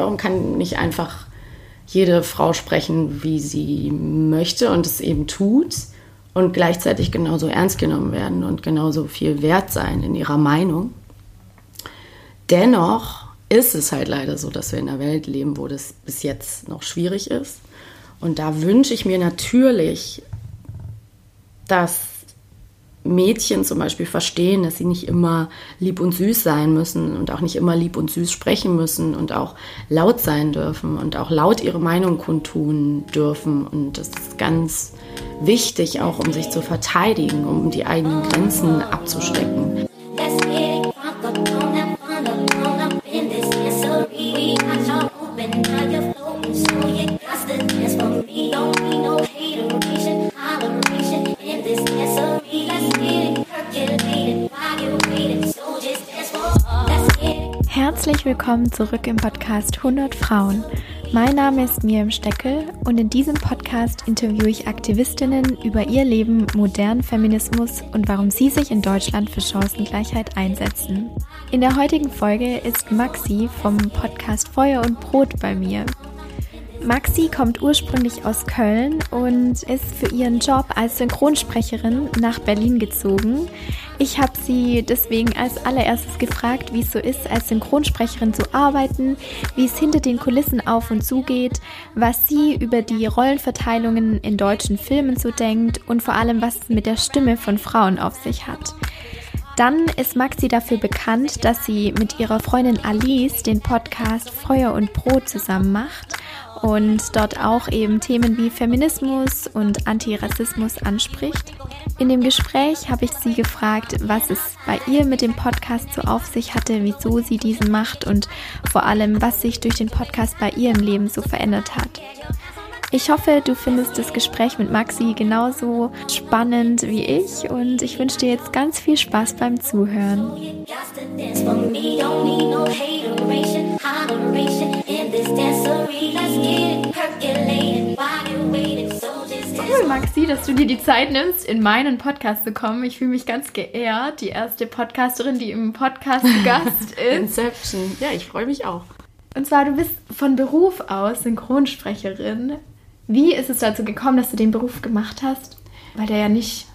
warum kann nicht einfach jede Frau sprechen, wie sie möchte und es eben tut und gleichzeitig genauso ernst genommen werden und genauso viel wert sein in ihrer Meinung. Dennoch ist es halt leider so, dass wir in einer Welt leben, wo das bis jetzt noch schwierig ist. Und da wünsche ich mir natürlich, dass Mädchen zum Beispiel verstehen, dass sie nicht immer lieb und süß sein müssen und auch nicht immer lieb und süß sprechen müssen und auch laut sein dürfen und auch laut ihre Meinung kundtun dürfen. Und das ist ganz wichtig, auch um sich zu verteidigen, um die eigenen Grenzen abzustecken. Herzlich willkommen zurück im Podcast 100 Frauen. Mein Name ist Miriam Steckel und in diesem Podcast interviewe ich Aktivistinnen über ihr Leben, modernen Feminismus und warum sie sich in Deutschland für Chancengleichheit einsetzen. In der heutigen Folge ist Maxi vom Podcast Feuer und Brot bei mir. Maxi kommt ursprünglich aus Köln und ist für ihren Job als Synchronsprecherin nach Berlin gezogen. Ich habe sie deswegen als allererstes gefragt, wie es so ist, als Synchronsprecherin zu arbeiten, wie es hinter den Kulissen auf und zu geht, was sie über die Rollenverteilungen in deutschen Filmen so denkt und vor allem, was es mit der Stimme von Frauen auf sich hat. Dann ist Maxi dafür bekannt, dass sie mit ihrer Freundin Alice den Podcast Feuer und Brot zusammen macht und dort auch eben Themen wie Feminismus und Antirassismus anspricht. In dem Gespräch habe ich sie gefragt, was es bei ihr mit dem Podcast so auf sich hatte, wieso sie diesen macht und vor allem, was sich durch den Podcast bei ihr im Leben so verändert hat. Ich hoffe, du findest das Gespräch mit Maxi genauso spannend wie ich und ich wünsche dir jetzt ganz viel Spaß beim Zuhören. Cool, Maxi, dass du dir die Zeit nimmst, in meinen Podcast zu kommen. Ich fühle mich ganz geehrt, die erste Podcasterin, die im Podcast Gast ist. Inception. Ja, ich freue mich auch. Und zwar, du bist von Beruf aus Synchronsprecherin. Wie ist es dazu gekommen, dass du den Beruf gemacht hast? Weil der ja nicht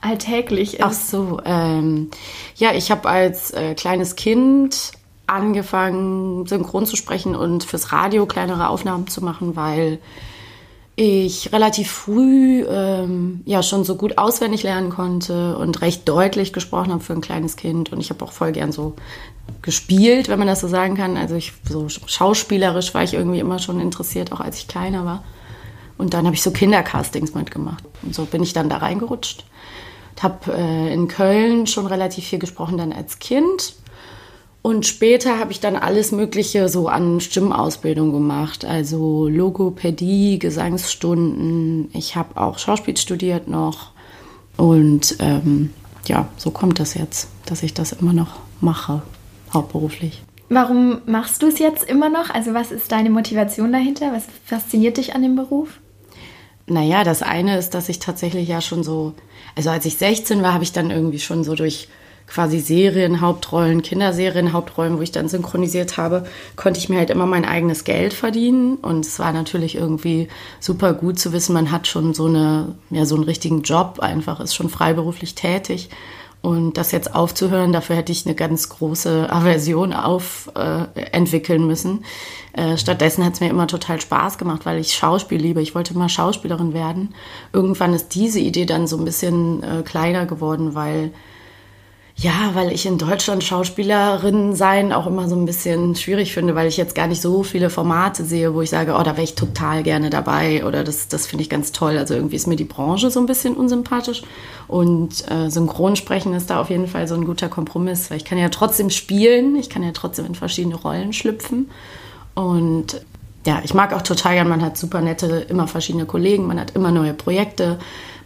alltäglich ist. Ach so, ähm, ja, ich habe als äh, kleines Kind angefangen, synchron zu sprechen und fürs Radio kleinere Aufnahmen zu machen, weil ich relativ früh ähm, ja schon so gut auswendig lernen konnte und recht deutlich gesprochen habe für ein kleines Kind. Und ich habe auch voll gern so gespielt, wenn man das so sagen kann. Also ich so schauspielerisch war ich irgendwie immer schon interessiert, auch als ich kleiner war. Und dann habe ich so Kindercastings mitgemacht. Und so bin ich dann da reingerutscht. Habe äh, in Köln schon relativ viel gesprochen dann als Kind. Und später habe ich dann alles Mögliche so an Stimmausbildung gemacht. Also Logopädie, Gesangsstunden. Ich habe auch Schauspiel studiert noch. Und ähm, ja, so kommt das jetzt, dass ich das immer noch mache, hauptberuflich. Warum machst du es jetzt immer noch? Also was ist deine Motivation dahinter? Was fasziniert dich an dem Beruf? Naja, das eine ist, dass ich tatsächlich ja schon so, also als ich 16 war, habe ich dann irgendwie schon so durch quasi Serien, Hauptrollen, Kinderserien, Hauptrollen, wo ich dann synchronisiert habe, konnte ich mir halt immer mein eigenes Geld verdienen. Und es war natürlich irgendwie super gut zu wissen, man hat schon so eine, ja, so einen richtigen Job einfach, ist schon freiberuflich tätig. Und das jetzt aufzuhören, dafür hätte ich eine ganz große Aversion auf äh, entwickeln müssen. Äh, stattdessen hat es mir immer total Spaß gemacht, weil ich Schauspiel liebe. Ich wollte mal Schauspielerin werden. Irgendwann ist diese Idee dann so ein bisschen äh, kleiner geworden, weil ja, weil ich in Deutschland Schauspielerin sein auch immer so ein bisschen schwierig finde, weil ich jetzt gar nicht so viele Formate sehe, wo ich sage, oh, da wäre ich total gerne dabei oder das, das finde ich ganz toll. Also irgendwie ist mir die Branche so ein bisschen unsympathisch und äh, Synchronsprechen ist da auf jeden Fall so ein guter Kompromiss, weil ich kann ja trotzdem spielen, ich kann ja trotzdem in verschiedene Rollen schlüpfen und ja, ich mag auch total gern, man hat super nette, immer verschiedene Kollegen, man hat immer neue Projekte.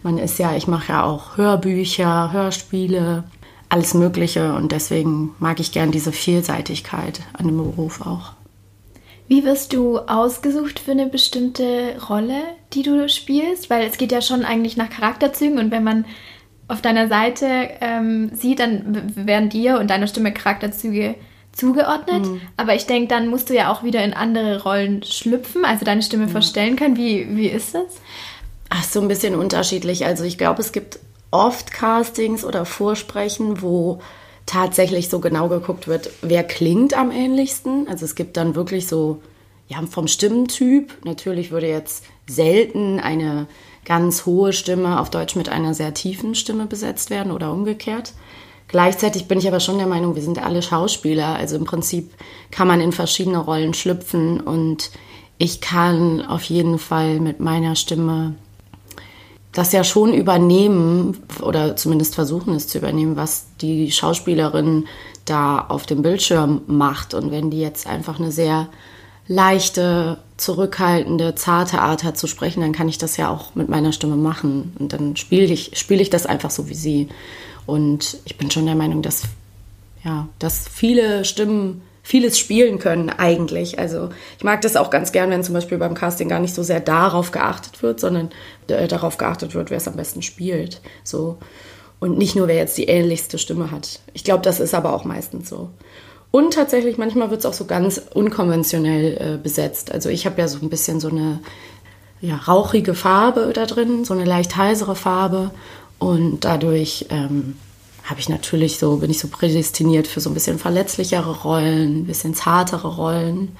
Man ist ja, ich mache ja auch Hörbücher, Hörspiele, alles Mögliche und deswegen mag ich gern diese Vielseitigkeit an dem Beruf auch. Wie wirst du ausgesucht für eine bestimmte Rolle, die du spielst? Weil es geht ja schon eigentlich nach Charakterzügen und wenn man auf deiner Seite ähm, sieht, dann werden dir und deiner Stimme Charakterzüge zugeordnet. Mhm. Aber ich denke, dann musst du ja auch wieder in andere Rollen schlüpfen, also deine Stimme ja. verstellen können. Wie, wie ist das? Ach, so ein bisschen unterschiedlich. Also ich glaube, es gibt oft Castings oder Vorsprechen, wo tatsächlich so genau geguckt wird, wer klingt am ähnlichsten. Also es gibt dann wirklich so, ja, vom Stimmentyp. Natürlich würde jetzt selten eine ganz hohe Stimme auf Deutsch mit einer sehr tiefen Stimme besetzt werden oder umgekehrt. Gleichzeitig bin ich aber schon der Meinung, wir sind alle Schauspieler. Also im Prinzip kann man in verschiedene Rollen schlüpfen und ich kann auf jeden Fall mit meiner Stimme das ja schon übernehmen oder zumindest versuchen es zu übernehmen, was die Schauspielerin da auf dem Bildschirm macht. Und wenn die jetzt einfach eine sehr leichte, zurückhaltende, zarte Art hat zu sprechen, dann kann ich das ja auch mit meiner Stimme machen. Und dann spiele ich, spiele ich das einfach so wie sie. Und ich bin schon der Meinung, dass, ja, dass viele Stimmen vieles spielen können eigentlich. Also ich mag das auch ganz gern, wenn zum Beispiel beim Casting gar nicht so sehr darauf geachtet wird, sondern äh, darauf geachtet wird, wer es am besten spielt. So. Und nicht nur, wer jetzt die ähnlichste Stimme hat. Ich glaube, das ist aber auch meistens so. Und tatsächlich, manchmal wird es auch so ganz unkonventionell äh, besetzt. Also ich habe ja so ein bisschen so eine ja, rauchige Farbe da drin, so eine leicht heisere Farbe. Und dadurch ähm, habe ich natürlich so, bin ich so prädestiniert für so ein bisschen verletzlichere Rollen, ein bisschen zartere Rollen.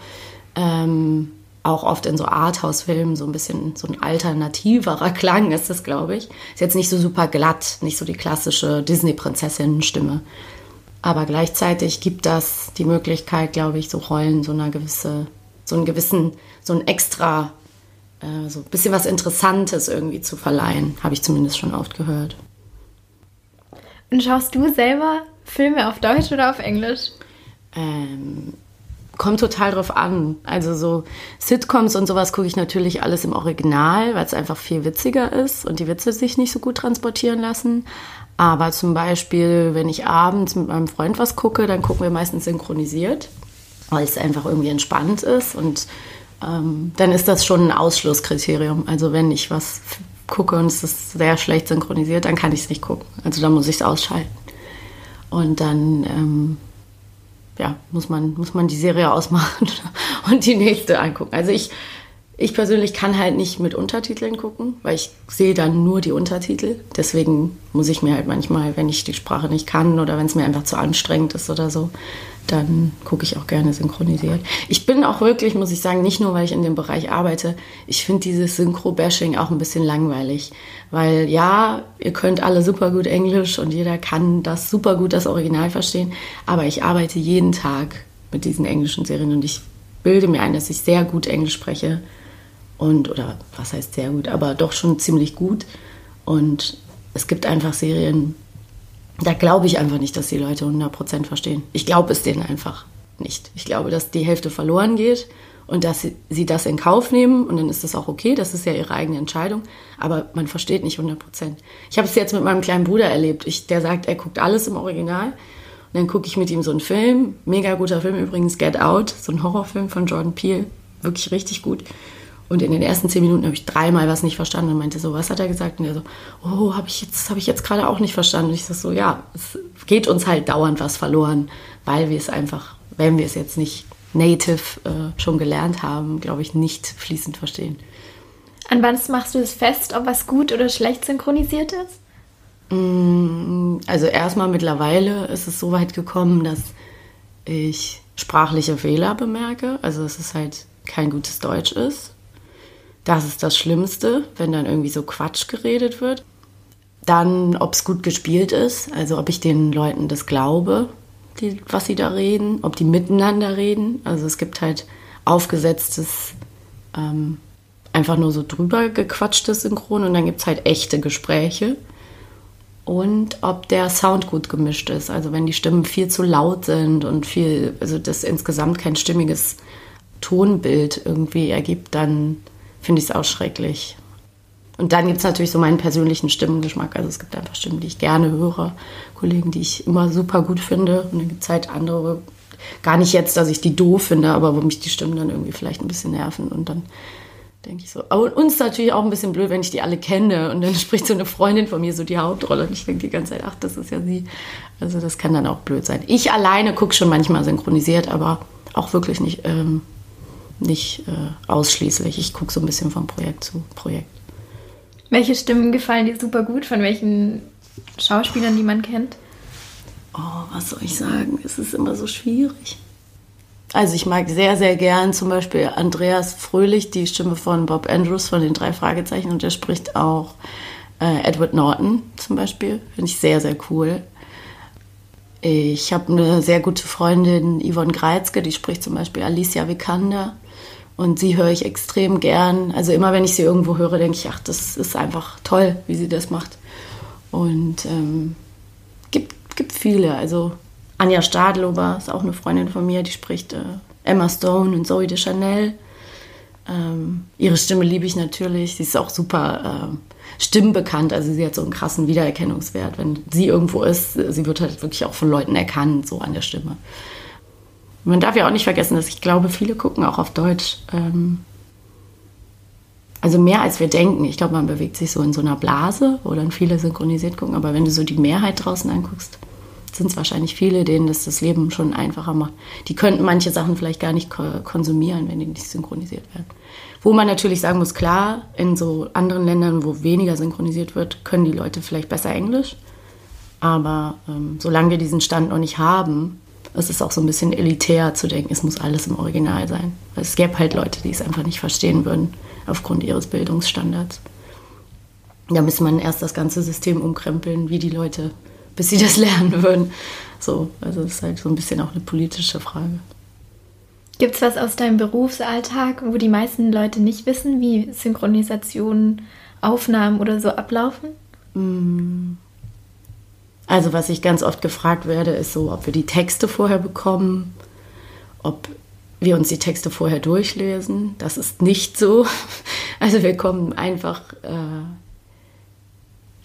Ähm, auch oft in so Arthouse-Filmen so ein bisschen so ein alternativerer Klang ist das, glaube ich. Ist jetzt nicht so super glatt, nicht so die klassische Disney-Prinzessinnen-Stimme. Aber gleichzeitig gibt das die Möglichkeit, glaube ich, so Rollen so eine gewisse, so einen gewissen, so ein extra, äh, so ein bisschen was Interessantes irgendwie zu verleihen, habe ich zumindest schon oft gehört. Und schaust du selber Filme auf Deutsch oder auf Englisch? Ähm, kommt total drauf an. Also so Sitcoms und sowas gucke ich natürlich alles im Original, weil es einfach viel witziger ist und die Witze sich nicht so gut transportieren lassen. Aber zum Beispiel, wenn ich abends mit meinem Freund was gucke, dann gucken wir meistens synchronisiert, weil es einfach irgendwie entspannt ist und ähm, dann ist das schon ein Ausschlusskriterium. Also wenn ich was gucke und es ist sehr schlecht synchronisiert, dann kann ich es nicht gucken. Also dann muss ich es ausschalten. Und dann ähm, ja, muss, man, muss man die Serie ausmachen und die nächste angucken. Also ich, ich persönlich kann halt nicht mit Untertiteln gucken, weil ich sehe dann nur die Untertitel. Deswegen muss ich mir halt manchmal, wenn ich die Sprache nicht kann oder wenn es mir einfach zu anstrengend ist oder so, dann gucke ich auch gerne synchronisiert. Ich bin auch wirklich, muss ich sagen, nicht nur, weil ich in dem Bereich arbeite, ich finde dieses Synchro-Bashing auch ein bisschen langweilig. Weil ja, ihr könnt alle super gut Englisch und jeder kann das super gut, das Original verstehen, aber ich arbeite jeden Tag mit diesen englischen Serien und ich bilde mir ein, dass ich sehr gut Englisch spreche und, oder was heißt sehr gut, aber doch schon ziemlich gut. Und es gibt einfach Serien, da glaube ich einfach nicht, dass die Leute 100% verstehen. Ich glaube es denen einfach nicht. Ich glaube, dass die Hälfte verloren geht und dass sie, sie, das in Kauf nehmen und dann ist das auch okay, das ist ja ihre eigene Entscheidung, aber man versteht nicht 100%. Ich habe es jetzt mit meinem kleinen Bruder erlebt, ich, der sagt, er guckt alles im Original und dann gucke ich mit ihm so einen Film, mega guter Film übrigens, Get Out, so ein Horrorfilm von Jordan Peele, wirklich richtig gut. Und in den ersten zehn Minuten habe ich dreimal was nicht verstanden und meinte so, was hat er gesagt? Und er so, oh, habe ich jetzt, habe ich jetzt gerade auch nicht verstanden. Und ich so, ja, es geht uns halt dauernd was verloren, weil wir es einfach, wenn wir es jetzt nicht native äh, schon gelernt haben, glaube ich, nicht fließend verstehen. An wann machst du es fest, ob was gut oder schlecht synchronisiert ist? Mm, also erstmal mittlerweile ist es so weit gekommen, dass ich sprachliche Fehler bemerke. Also dass es halt kein gutes Deutsch ist das ist das Schlimmste, wenn dann irgendwie so Quatsch geredet wird. Dann, ob es gut gespielt ist, also ob ich den Leuten das glaube, die, was sie da reden, ob die miteinander reden. Also es gibt halt aufgesetztes, ähm, einfach nur so drüber gequatschtes Synchron und dann gibt es halt echte Gespräche. Und ob der Sound gut gemischt ist. Also wenn die Stimmen viel zu laut sind und viel, also das insgesamt kein stimmiges Tonbild irgendwie ergibt, dann finde ich es auch schrecklich. Und dann gibt es natürlich so meinen persönlichen Stimmengeschmack. Also es gibt einfach Stimmen, die ich gerne höre, Kollegen, die ich immer super gut finde. Und dann gibt es halt andere, gar nicht jetzt, dass ich die doof finde, aber wo mich die Stimmen dann irgendwie vielleicht ein bisschen nerven. Und dann, denke ich so. Aber uns natürlich auch ein bisschen blöd, wenn ich die alle kenne und dann spricht so eine Freundin von mir so die Hauptrolle und ich denke die ganze Zeit, ach, das ist ja sie. Also das kann dann auch blöd sein. Ich alleine gucke schon manchmal synchronisiert, aber auch wirklich nicht, ähm, nicht äh, ausschließlich. Ich gucke so ein bisschen von Projekt zu Projekt. Welche Stimmen gefallen dir super gut? Von welchen Schauspielern, die man kennt? Oh, was soll ich sagen? Es ist immer so schwierig. Also ich mag sehr, sehr gern zum Beispiel Andreas Fröhlich, die Stimme von Bob Andrews von den drei Fragezeichen und der spricht auch äh, Edward Norton zum Beispiel. Finde ich sehr, sehr cool. Ich habe eine sehr gute Freundin, Yvonne Greizke, die spricht zum Beispiel Alicia Vikander. Und sie höre ich extrem gern. Also immer wenn ich sie irgendwo höre, denke ich, ach, das ist einfach toll, wie sie das macht. Und ähm, gibt, gibt viele. Also Anja Stadlober ist auch eine Freundin von mir, die spricht äh, Emma Stone und Zoe de Chanel. Ähm, ihre Stimme liebe ich natürlich. Sie ist auch super äh, stimmbekannt. Also sie hat so einen krassen Wiedererkennungswert. Wenn sie irgendwo ist, sie wird halt wirklich auch von Leuten erkannt, so an der Stimme. Man darf ja auch nicht vergessen, dass ich glaube, viele gucken auch auf Deutsch. Ähm, also mehr als wir denken. Ich glaube, man bewegt sich so in so einer Blase, wo dann viele synchronisiert gucken. Aber wenn du so die Mehrheit draußen anguckst, sind es wahrscheinlich viele, denen das das Leben schon einfacher macht. Die könnten manche Sachen vielleicht gar nicht konsumieren, wenn die nicht synchronisiert werden. Wo man natürlich sagen muss, klar, in so anderen Ländern, wo weniger synchronisiert wird, können die Leute vielleicht besser Englisch. Aber ähm, solange wir diesen Stand noch nicht haben, ist es auch so ein bisschen elitär zu denken, es muss alles im Original sein. Weil es gäbe halt Leute, die es einfach nicht verstehen würden, aufgrund ihres Bildungsstandards. Da müsste man erst das ganze System umkrempeln, wie die Leute bis sie das lernen würden. So, also das ist halt so ein bisschen auch eine politische Frage. Gibt es was aus deinem Berufsalltag, wo die meisten Leute nicht wissen, wie Synchronisationen, Aufnahmen oder so ablaufen? Mm. Also was ich ganz oft gefragt werde, ist so, ob wir die Texte vorher bekommen, ob wir uns die Texte vorher durchlesen. Das ist nicht so. Also wir kommen einfach äh,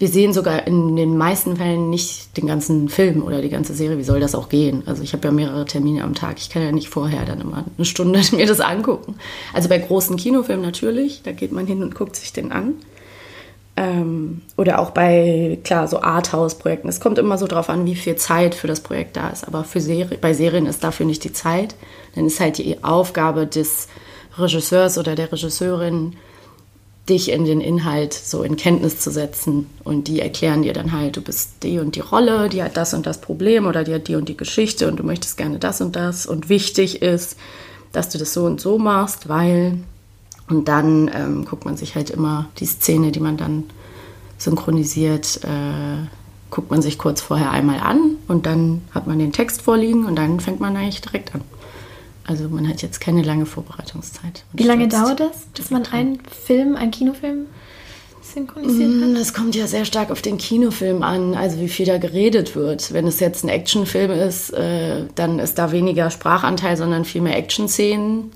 wir sehen sogar in den meisten Fällen nicht den ganzen Film oder die ganze Serie. Wie soll das auch gehen? Also ich habe ja mehrere Termine am Tag. Ich kann ja nicht vorher dann immer eine Stunde mir das angucken. Also bei großen Kinofilmen natürlich, da geht man hin und guckt sich den an. Ähm, oder auch bei, klar, so Arthouse-Projekten. Es kommt immer so drauf an, wie viel Zeit für das Projekt da ist. Aber für Serie, bei Serien ist dafür nicht die Zeit. Dann ist halt die Aufgabe des Regisseurs oder der Regisseurin, dich in den Inhalt so in Kenntnis zu setzen. Und die erklären dir dann halt, du bist die und die Rolle, die hat das und das Problem oder die hat die und die Geschichte und du möchtest gerne das und das. Und wichtig ist, dass du das so und so machst, weil. Und dann ähm, guckt man sich halt immer die Szene, die man dann synchronisiert, äh, guckt man sich kurz vorher einmal an und dann hat man den Text vorliegen und dann fängt man eigentlich direkt an. Also man hat jetzt keine lange Vorbereitungszeit. Wie lange dauert das, dass man einen Film, einen Kinofilm synchronisiert hat? Das kommt ja sehr stark auf den Kinofilm an, also wie viel da geredet wird. Wenn es jetzt ein Actionfilm ist, äh, dann ist da weniger Sprachanteil, sondern viel mehr Action-Szenen.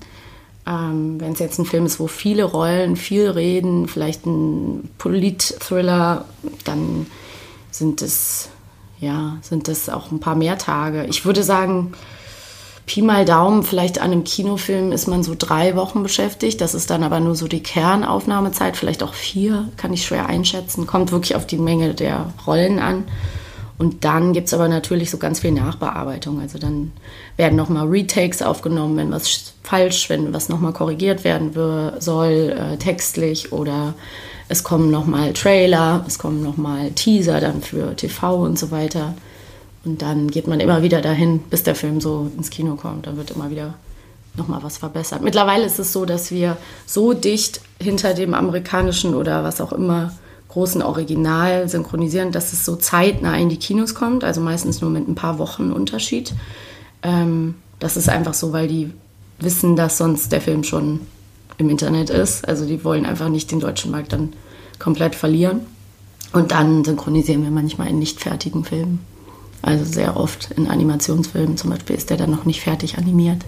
Ähm, Wenn es jetzt ein Film ist, wo viele Rollen, viel reden, vielleicht ein Polit-Thriller, dann sind es, ja, sind es auch ein paar mehr Tage. Ich würde sagen, Pi mal Daumen, vielleicht an einem Kinofilm ist man so drei Wochen beschäftigt. Das ist dann aber nur so die Kernaufnahmezeit, vielleicht auch vier, kann ich schwer einschätzen. Kommt wirklich auf die Menge der Rollen an. Und dann gibt es aber natürlich so ganz viel Nachbearbeitung. Also dann werden nochmal Retakes aufgenommen, wenn was falsch, wenn was nochmal korrigiert werden soll, äh, textlich oder es kommen nochmal Trailer, es kommen nochmal Teaser dann für TV und so weiter. Und dann geht man immer wieder dahin, bis der Film so ins Kino kommt. Dann wird immer wieder nochmal was verbessert. Mittlerweile ist es so, dass wir so dicht hinter dem amerikanischen oder was auch immer großen Original synchronisieren, dass es so zeitnah in die Kinos kommt, also meistens nur mit ein paar Wochen Unterschied. Ähm, das ist einfach so, weil die wissen, dass sonst der Film schon im Internet ist. Also die wollen einfach nicht den deutschen Markt dann komplett verlieren. Und dann synchronisieren wir manchmal in nicht fertigen Filmen. Also sehr oft in Animationsfilmen zum Beispiel ist der dann noch nicht fertig animiert.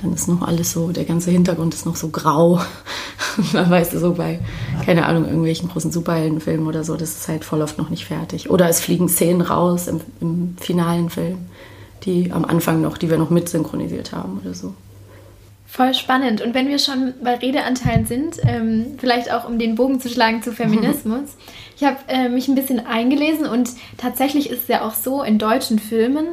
Dann ist noch alles so, der ganze Hintergrund ist noch so grau. Man weiß so bei, keine Ahnung, irgendwelchen großen Superheldenfilmen oder so, das ist halt voll oft noch nicht fertig. Oder es fliegen Szenen raus im, im finalen Film, die am Anfang noch, die wir noch mit synchronisiert haben oder so. Voll spannend. Und wenn wir schon bei Redeanteilen sind, ähm, vielleicht auch um den Bogen zu schlagen zu Feminismus. ich habe äh, mich ein bisschen eingelesen und tatsächlich ist es ja auch so in deutschen Filmen,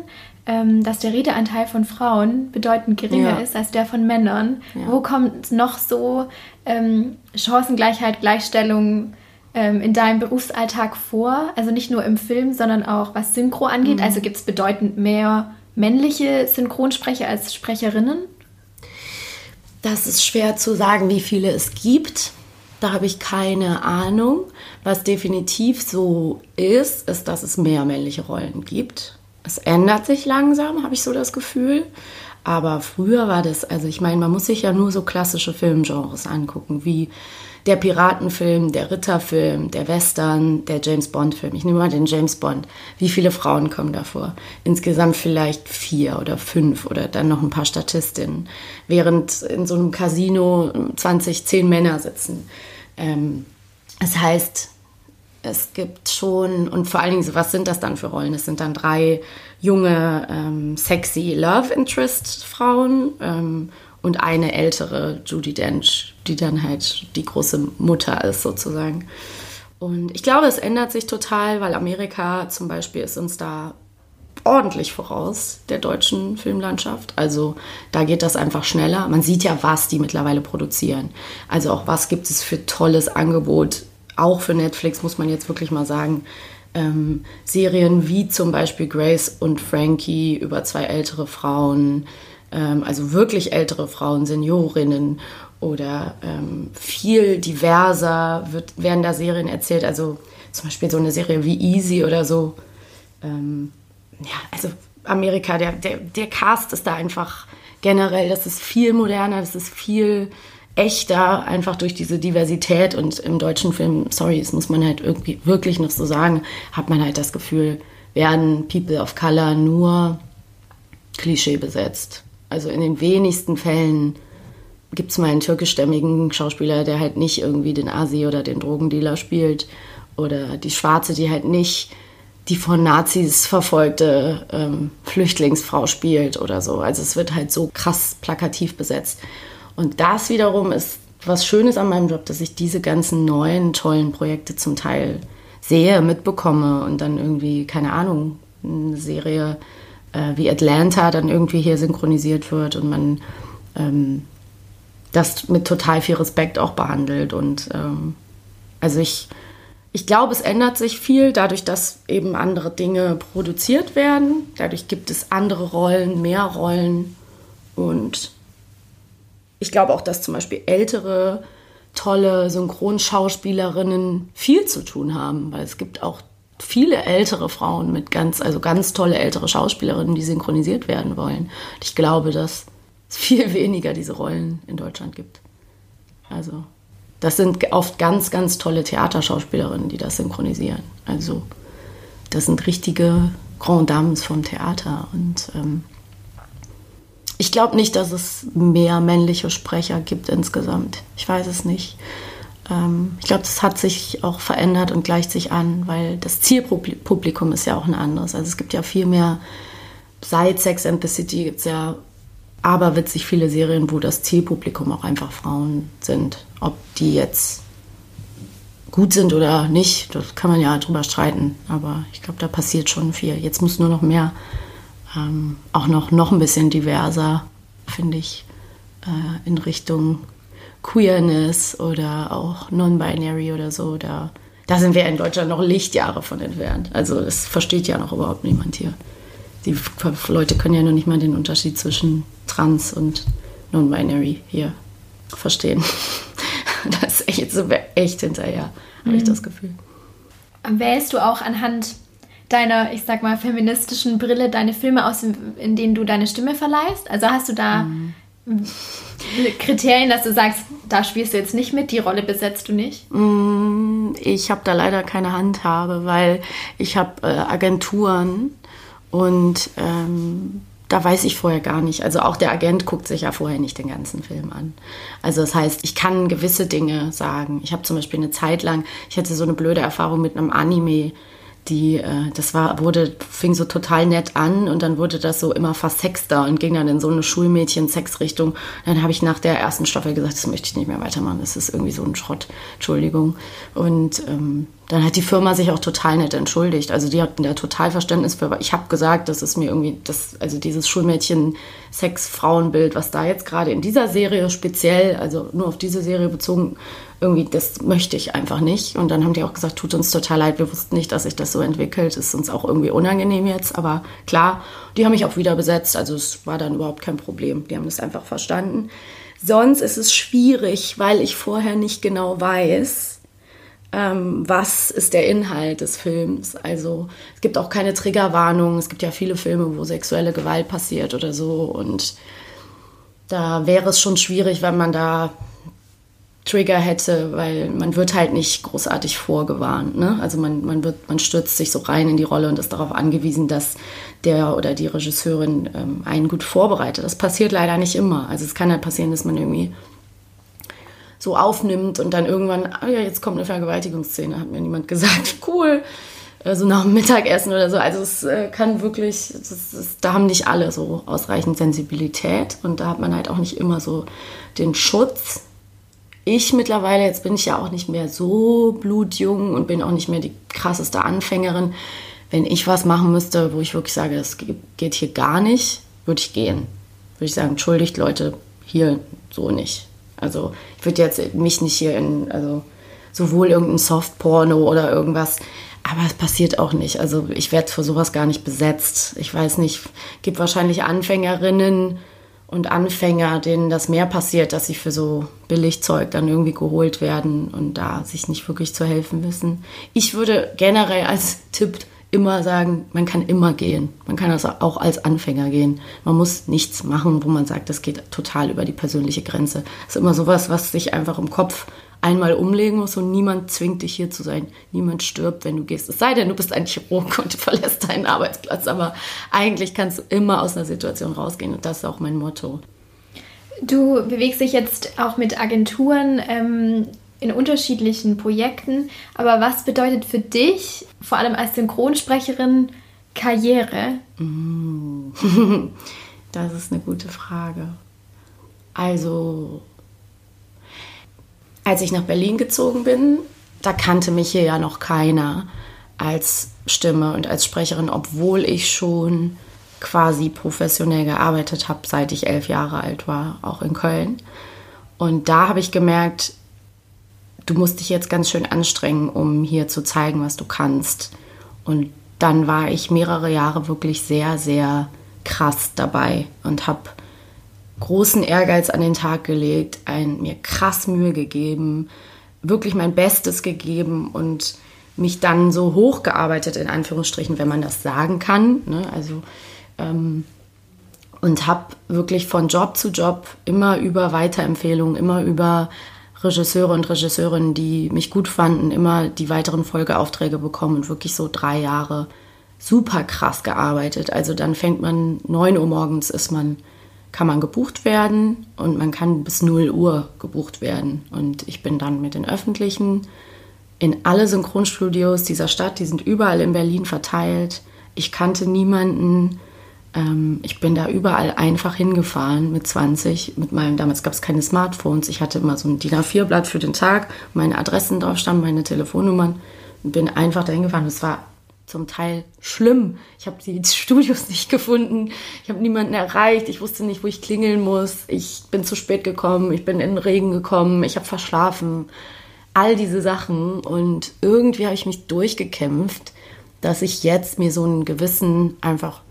dass der Redeanteil von Frauen bedeutend geringer ja. ist als der von Männern. Ja. Wo kommt noch so ähm, Chancengleichheit, Gleichstellung ähm, in deinem Berufsalltag vor? Also nicht nur im Film, sondern auch was Synchro angeht. Mhm. Also gibt es bedeutend mehr männliche Synchronsprecher als Sprecherinnen? Das ist schwer zu sagen, wie viele es gibt. Da habe ich keine Ahnung. Was definitiv so ist, ist, dass es mehr männliche Rollen gibt. Es ändert sich langsam, habe ich so das Gefühl. Aber früher war das, also ich meine, man muss sich ja nur so klassische Filmgenres angucken, wie der Piratenfilm, der Ritterfilm, der Western, der James Bond-Film. Ich nehme mal den James Bond. Wie viele Frauen kommen davor? Insgesamt vielleicht vier oder fünf oder dann noch ein paar Statistinnen. Während in so einem Casino 20, 10 Männer sitzen. Ähm, das heißt, es gibt schon, und vor allen Dingen, was sind das dann für Rollen? Es sind dann drei junge, ähm, sexy Love Interest Frauen ähm, und eine ältere Judy Dench, die dann halt die große Mutter ist sozusagen. Und ich glaube, es ändert sich total, weil Amerika zum Beispiel ist uns da ordentlich voraus der deutschen Filmlandschaft. Also da geht das einfach schneller. Man sieht ja, was die mittlerweile produzieren. Also auch was gibt es für tolles Angebot auch für Netflix muss man jetzt wirklich mal sagen, ähm, Serien wie zum Beispiel Grace und Frankie über zwei ältere Frauen, ähm, also wirklich ältere Frauen, Seniorinnen oder ähm, viel diverser wird, werden da Serien erzählt. Also zum Beispiel so eine Serie wie Easy oder so. Ähm, ja, also Amerika, der, der, der Cast ist da einfach generell, das ist viel moderner, das ist viel echter, einfach durch diese Diversität. Und im deutschen Film, sorry, das muss man halt irgendwie wirklich noch so sagen, hat man halt das Gefühl, werden People of Color nur Klischee besetzt. Also in den wenigsten Fällen gibt es mal einen türkischstämmigen Schauspieler, der halt nicht irgendwie den Asi oder den Drogendealer spielt. Oder die Schwarze, die halt nicht die von Nazis verfolgte ähm, Flüchtlingsfrau spielt oder so. Also es wird halt so krass plakativ besetzt. Und das wiederum ist was Schönes an meinem Job, dass ich diese ganzen neuen, tollen Projekte zum Teil sehe, mitbekomme und dann irgendwie, keine Ahnung, eine Serie äh, wie Atlanta dann irgendwie hier synchronisiert wird und man ähm, das mit total viel Respekt auch behandelt. Und ähm, also ich, ich glaube, es ändert sich viel dadurch, dass eben andere Dinge produziert werden. Dadurch gibt es andere Rollen, mehr Rollen und ich glaube auch, dass zum Beispiel ältere, tolle Synchronschauspielerinnen viel zu tun haben, weil es gibt auch viele ältere Frauen mit ganz, also ganz tolle ältere Schauspielerinnen, die synchronisiert werden wollen. Und ich glaube, dass es viel weniger diese Rollen in Deutschland gibt. Also, das sind oft ganz, ganz tolle Theaterschauspielerinnen, die das synchronisieren. Also, das sind richtige Grand Dames vom Theater und ähm, ich glaube nicht, dass es mehr männliche Sprecher gibt insgesamt. Ich weiß es nicht. Ähm, ich glaube, das hat sich auch verändert und gleicht sich an, weil das Zielpublikum ist ja auch ein anderes. Also es gibt ja viel mehr, seit Sex and the City gibt es ja aberwitzig viele Serien, wo das Zielpublikum auch einfach Frauen sind. Ob die jetzt gut sind oder nicht, das kann man ja drüber streiten. Aber ich glaube, da passiert schon viel. Jetzt muss nur noch mehr ähm, auch noch, noch ein bisschen diverser, finde ich, äh, in Richtung Queerness oder auch Non-Binary oder so. Da, da sind wir in Deutschland noch Lichtjahre von entfernt. Also das versteht ja noch überhaupt niemand hier. Die Leute können ja noch nicht mal den Unterschied zwischen Trans und Non-Binary hier verstehen. Das ist echt, so echt hinterher, mhm. habe ich das Gefühl. Wählst du auch anhand deiner, ich sag mal, feministischen Brille deine Filme aus, in denen du deine Stimme verleihst? Also hast du da mhm. Kriterien, dass du sagst, da spielst du jetzt nicht mit, die Rolle besetzt du nicht? Mm, ich habe da leider keine Handhabe, weil ich habe äh, Agenturen und ähm, da weiß ich vorher gar nicht. Also auch der Agent guckt sich ja vorher nicht den ganzen Film an. Also das heißt, ich kann gewisse Dinge sagen. Ich habe zum Beispiel eine Zeit lang, ich hatte so eine blöde Erfahrung mit einem Anime die, äh, das war, wurde, fing so total nett an und dann wurde das so immer versexter und ging dann in so eine Schulmädchen-Sexrichtung. Dann habe ich nach der ersten Staffel gesagt, das möchte ich nicht mehr weitermachen, das ist irgendwie so ein Schrott, Entschuldigung. Und ähm, dann hat die Firma sich auch total nett entschuldigt. Also die hatten da total Verständnis für. Ich habe gesagt, das ist mir irgendwie, das, also dieses Schulmädchen-Sex-Frauenbild, was da jetzt gerade in dieser Serie speziell, also nur auf diese Serie bezogen, irgendwie, das möchte ich einfach nicht. Und dann haben die auch gesagt, tut uns total leid, wir wussten nicht, dass sich das so entwickelt. Ist uns auch irgendwie unangenehm jetzt, aber klar, die haben mich auch wieder besetzt. Also es war dann überhaupt kein Problem. Die haben das einfach verstanden. Sonst ist es schwierig, weil ich vorher nicht genau weiß, ähm, was ist der Inhalt des Films. Also es gibt auch keine Triggerwarnung. Es gibt ja viele Filme, wo sexuelle Gewalt passiert oder so. Und da wäre es schon schwierig, wenn man da Trigger hätte, weil man wird halt nicht großartig vorgewarnt. Ne? Also man, man, wird, man stürzt sich so rein in die Rolle und ist darauf angewiesen, dass der oder die Regisseurin ähm, einen gut vorbereitet. Das passiert leider nicht immer. Also es kann halt passieren, dass man irgendwie so aufnimmt und dann irgendwann, ah ja, jetzt kommt eine Vergewaltigungsszene, hat mir niemand gesagt, cool, so also nach dem Mittagessen oder so. Also es äh, kann wirklich, das ist, da haben nicht alle so ausreichend Sensibilität und da hat man halt auch nicht immer so den Schutz. Ich mittlerweile, jetzt bin ich ja auch nicht mehr so blutjung und bin auch nicht mehr die krasseste Anfängerin. Wenn ich was machen müsste, wo ich wirklich sage, das geht hier gar nicht, würde ich gehen. Würde ich sagen, entschuldigt Leute, hier so nicht. Also ich würde jetzt mich nicht hier in, also sowohl irgendein Softporno oder irgendwas, aber es passiert auch nicht. Also ich werde für sowas gar nicht besetzt. Ich weiß nicht, gibt wahrscheinlich Anfängerinnen und Anfänger, denen das mehr passiert, dass sie für so Billigzeug dann irgendwie geholt werden und da sich nicht wirklich zu helfen wissen. Ich würde generell als Tipp immer sagen, man kann immer gehen. Man kann also auch als Anfänger gehen. Man muss nichts machen, wo man sagt, das geht total über die persönliche Grenze. Das ist immer sowas, was sich einfach im Kopf einmal umlegen muss und niemand zwingt dich hier zu sein. Niemand stirbt, wenn du gehst. Es sei denn, du bist ein Chirurg und verlässt deinen Arbeitsplatz. Aber eigentlich kannst du immer aus einer Situation rausgehen und das ist auch mein Motto. Du bewegst dich jetzt auch mit Agenturen ähm, in unterschiedlichen Projekten. Aber was bedeutet für dich, vor allem als Synchronsprecherin, Karriere? Das ist eine gute Frage. Also, als ich nach Berlin gezogen bin, da kannte mich hier ja noch keiner als Stimme und als Sprecherin, obwohl ich schon quasi professionell gearbeitet habe, seit ich elf Jahre alt war, auch in Köln. Und da habe ich gemerkt, du musst dich jetzt ganz schön anstrengen, um hier zu zeigen, was du kannst. Und dann war ich mehrere Jahre wirklich sehr, sehr krass dabei und habe großen Ehrgeiz an den Tag gelegt, ein, mir krass Mühe gegeben, wirklich mein Bestes gegeben und mich dann so hochgearbeitet, in Anführungsstrichen, wenn man das sagen kann. Ne? Also, ähm, und habe wirklich von Job zu Job immer über Weiterempfehlungen, immer über Regisseure und Regisseurinnen, die mich gut fanden, immer die weiteren Folgeaufträge bekommen und wirklich so drei Jahre super krass gearbeitet. Also dann fängt man 9 Uhr morgens ist man, kann man gebucht werden und man kann bis 0 Uhr gebucht werden. Und ich bin dann mit den öffentlichen in alle Synchronstudios dieser Stadt, die sind überall in Berlin verteilt. Ich kannte niemanden ähm, ich bin da überall einfach hingefahren mit 20. Mit meinem, damals gab es keine Smartphones. Ich hatte immer so ein DIN A4-Blatt für den Tag, meine Adressen drauf standen, meine Telefonnummern und bin einfach dahin gefahren. Es war zum Teil schlimm. Ich habe die Studios nicht gefunden. Ich habe niemanden erreicht. Ich wusste nicht, wo ich klingeln muss. Ich bin zu spät gekommen. Ich bin in den Regen gekommen. Ich habe verschlafen. All diese Sachen. Und irgendwie habe ich mich durchgekämpft, dass ich jetzt mir so einen gewissen einfach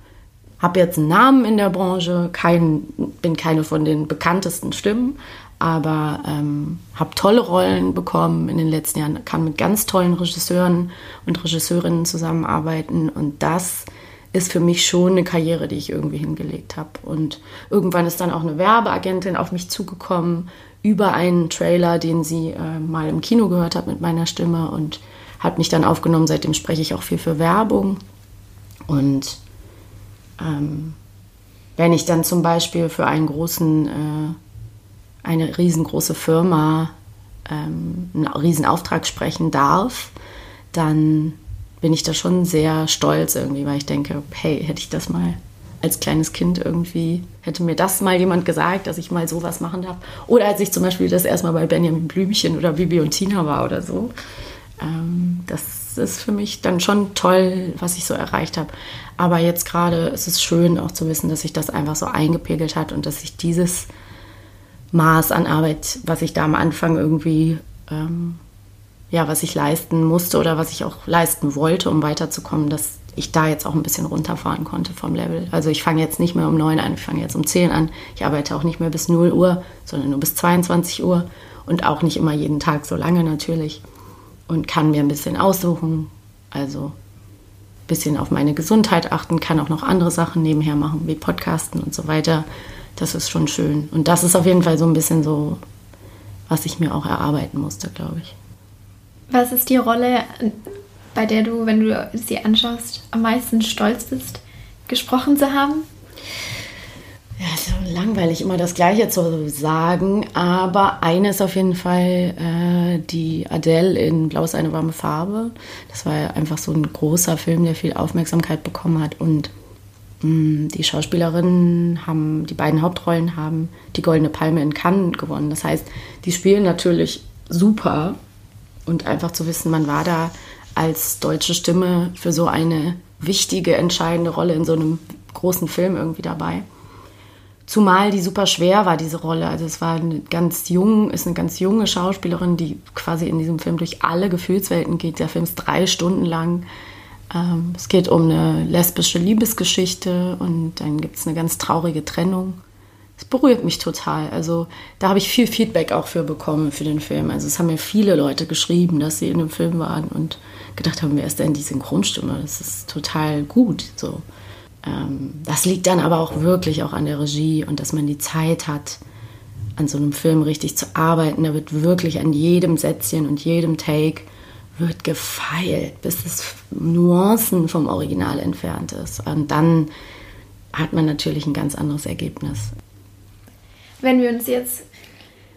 habe jetzt einen Namen in der Branche, kein, bin keine von den bekanntesten Stimmen, aber ähm, habe tolle Rollen bekommen in den letzten Jahren, kann mit ganz tollen Regisseuren und Regisseurinnen zusammenarbeiten und das ist für mich schon eine Karriere, die ich irgendwie hingelegt habe. Und irgendwann ist dann auch eine Werbeagentin auf mich zugekommen über einen Trailer, den sie äh, mal im Kino gehört hat mit meiner Stimme und hat mich dann aufgenommen. Seitdem spreche ich auch viel für Werbung und ähm, wenn ich dann zum Beispiel für einen großen, äh, eine riesengroße Firma ähm, einen Riesenauftrag sprechen darf, dann bin ich da schon sehr stolz irgendwie, weil ich denke, hey, hätte ich das mal als kleines Kind irgendwie, hätte mir das mal jemand gesagt, dass ich mal sowas machen darf. Oder als ich zum Beispiel das erstmal bei Benjamin Blümchen oder Bibi und Tina war oder so. Ähm, das ist für mich dann schon toll, was ich so erreicht habe. Aber jetzt gerade ist es schön auch zu wissen, dass sich das einfach so eingepegelt hat und dass ich dieses Maß an Arbeit, was ich da am Anfang irgendwie, ähm, ja, was ich leisten musste oder was ich auch leisten wollte, um weiterzukommen, dass ich da jetzt auch ein bisschen runterfahren konnte vom Level. Also ich fange jetzt nicht mehr um 9 an, ich fange jetzt um 10 an. Ich arbeite auch nicht mehr bis 0 Uhr, sondern nur bis 22 Uhr und auch nicht immer jeden Tag so lange natürlich. Und kann mir ein bisschen aussuchen, also ein bisschen auf meine Gesundheit achten, kann auch noch andere Sachen nebenher machen, wie Podcasten und so weiter. Das ist schon schön. Und das ist auf jeden Fall so ein bisschen so, was ich mir auch erarbeiten musste, glaube ich. Was ist die Rolle bei der du, wenn du sie anschaust, am meisten stolz bist, gesprochen zu haben? Ja, so langweilig, immer das Gleiche zu sagen. Aber eine ist auf jeden Fall äh, die Adele in Blau ist eine warme Farbe. Das war einfach so ein großer Film, der viel Aufmerksamkeit bekommen hat. Und die Schauspielerinnen haben, die beiden Hauptrollen haben die Goldene Palme in Cannes gewonnen. Das heißt, die spielen natürlich super. Und einfach zu wissen, man war da als deutsche Stimme für so eine wichtige, entscheidende Rolle in so einem großen Film irgendwie dabei. Zumal die super schwer war, diese Rolle. Also es war eine ganz jung, ist eine ganz junge Schauspielerin, die quasi in diesem Film durch alle Gefühlswelten geht. Der Film ist drei Stunden lang. Ähm, es geht um eine lesbische Liebesgeschichte und dann gibt es eine ganz traurige Trennung es berührt mich total. Also da habe ich viel Feedback auch für bekommen für den Film. Also es haben mir viele Leute geschrieben, dass sie in dem Film waren und gedacht haben, wer ist denn die Synchronstimme? Das ist total gut. So. Ähm, das liegt dann aber auch wirklich auch an der Regie und dass man die Zeit hat, an so einem Film richtig zu arbeiten. Da wird wirklich an jedem Sätzchen und jedem Take wird gefeilt, bis es Nuancen vom Original entfernt ist. Und dann hat man natürlich ein ganz anderes Ergebnis wenn wir uns jetzt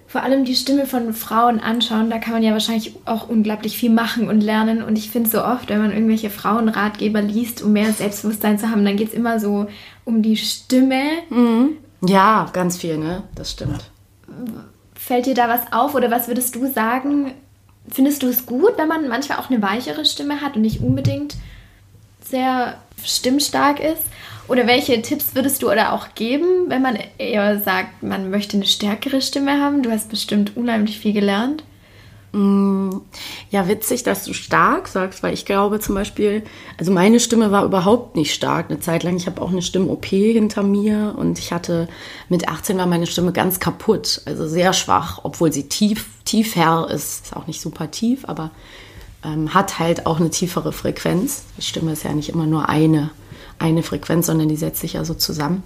vor allem die Stimme von Frauen anschauen, da kann man ja wahrscheinlich auch unglaublich viel machen und lernen. Und ich finde so oft, wenn man irgendwelche Frauenratgeber liest, um mehr Selbstbewusstsein zu haben, dann geht es immer so um die Stimme. Mhm. Ja, ganz viel, ne? Das stimmt. Fällt dir da was auf oder was würdest du sagen? Findest du es gut, wenn man manchmal auch eine weichere Stimme hat und nicht unbedingt sehr stimmstark ist? Oder welche Tipps würdest du oder auch geben, wenn man eher sagt, man möchte eine stärkere Stimme haben? Du hast bestimmt unheimlich viel gelernt. Mm, ja, witzig, dass du stark sagst, weil ich glaube zum Beispiel, also meine Stimme war überhaupt nicht stark eine Zeit lang. Ich habe auch eine Stimm-OP hinter mir und ich hatte mit 18 war meine Stimme ganz kaputt, also sehr schwach, obwohl sie tief, tief her ist. Ist auch nicht super tief, aber ähm, hat halt auch eine tiefere Frequenz. Die Stimme ist ja nicht immer nur eine eine Frequenz, sondern die setzt sich ja so zusammen.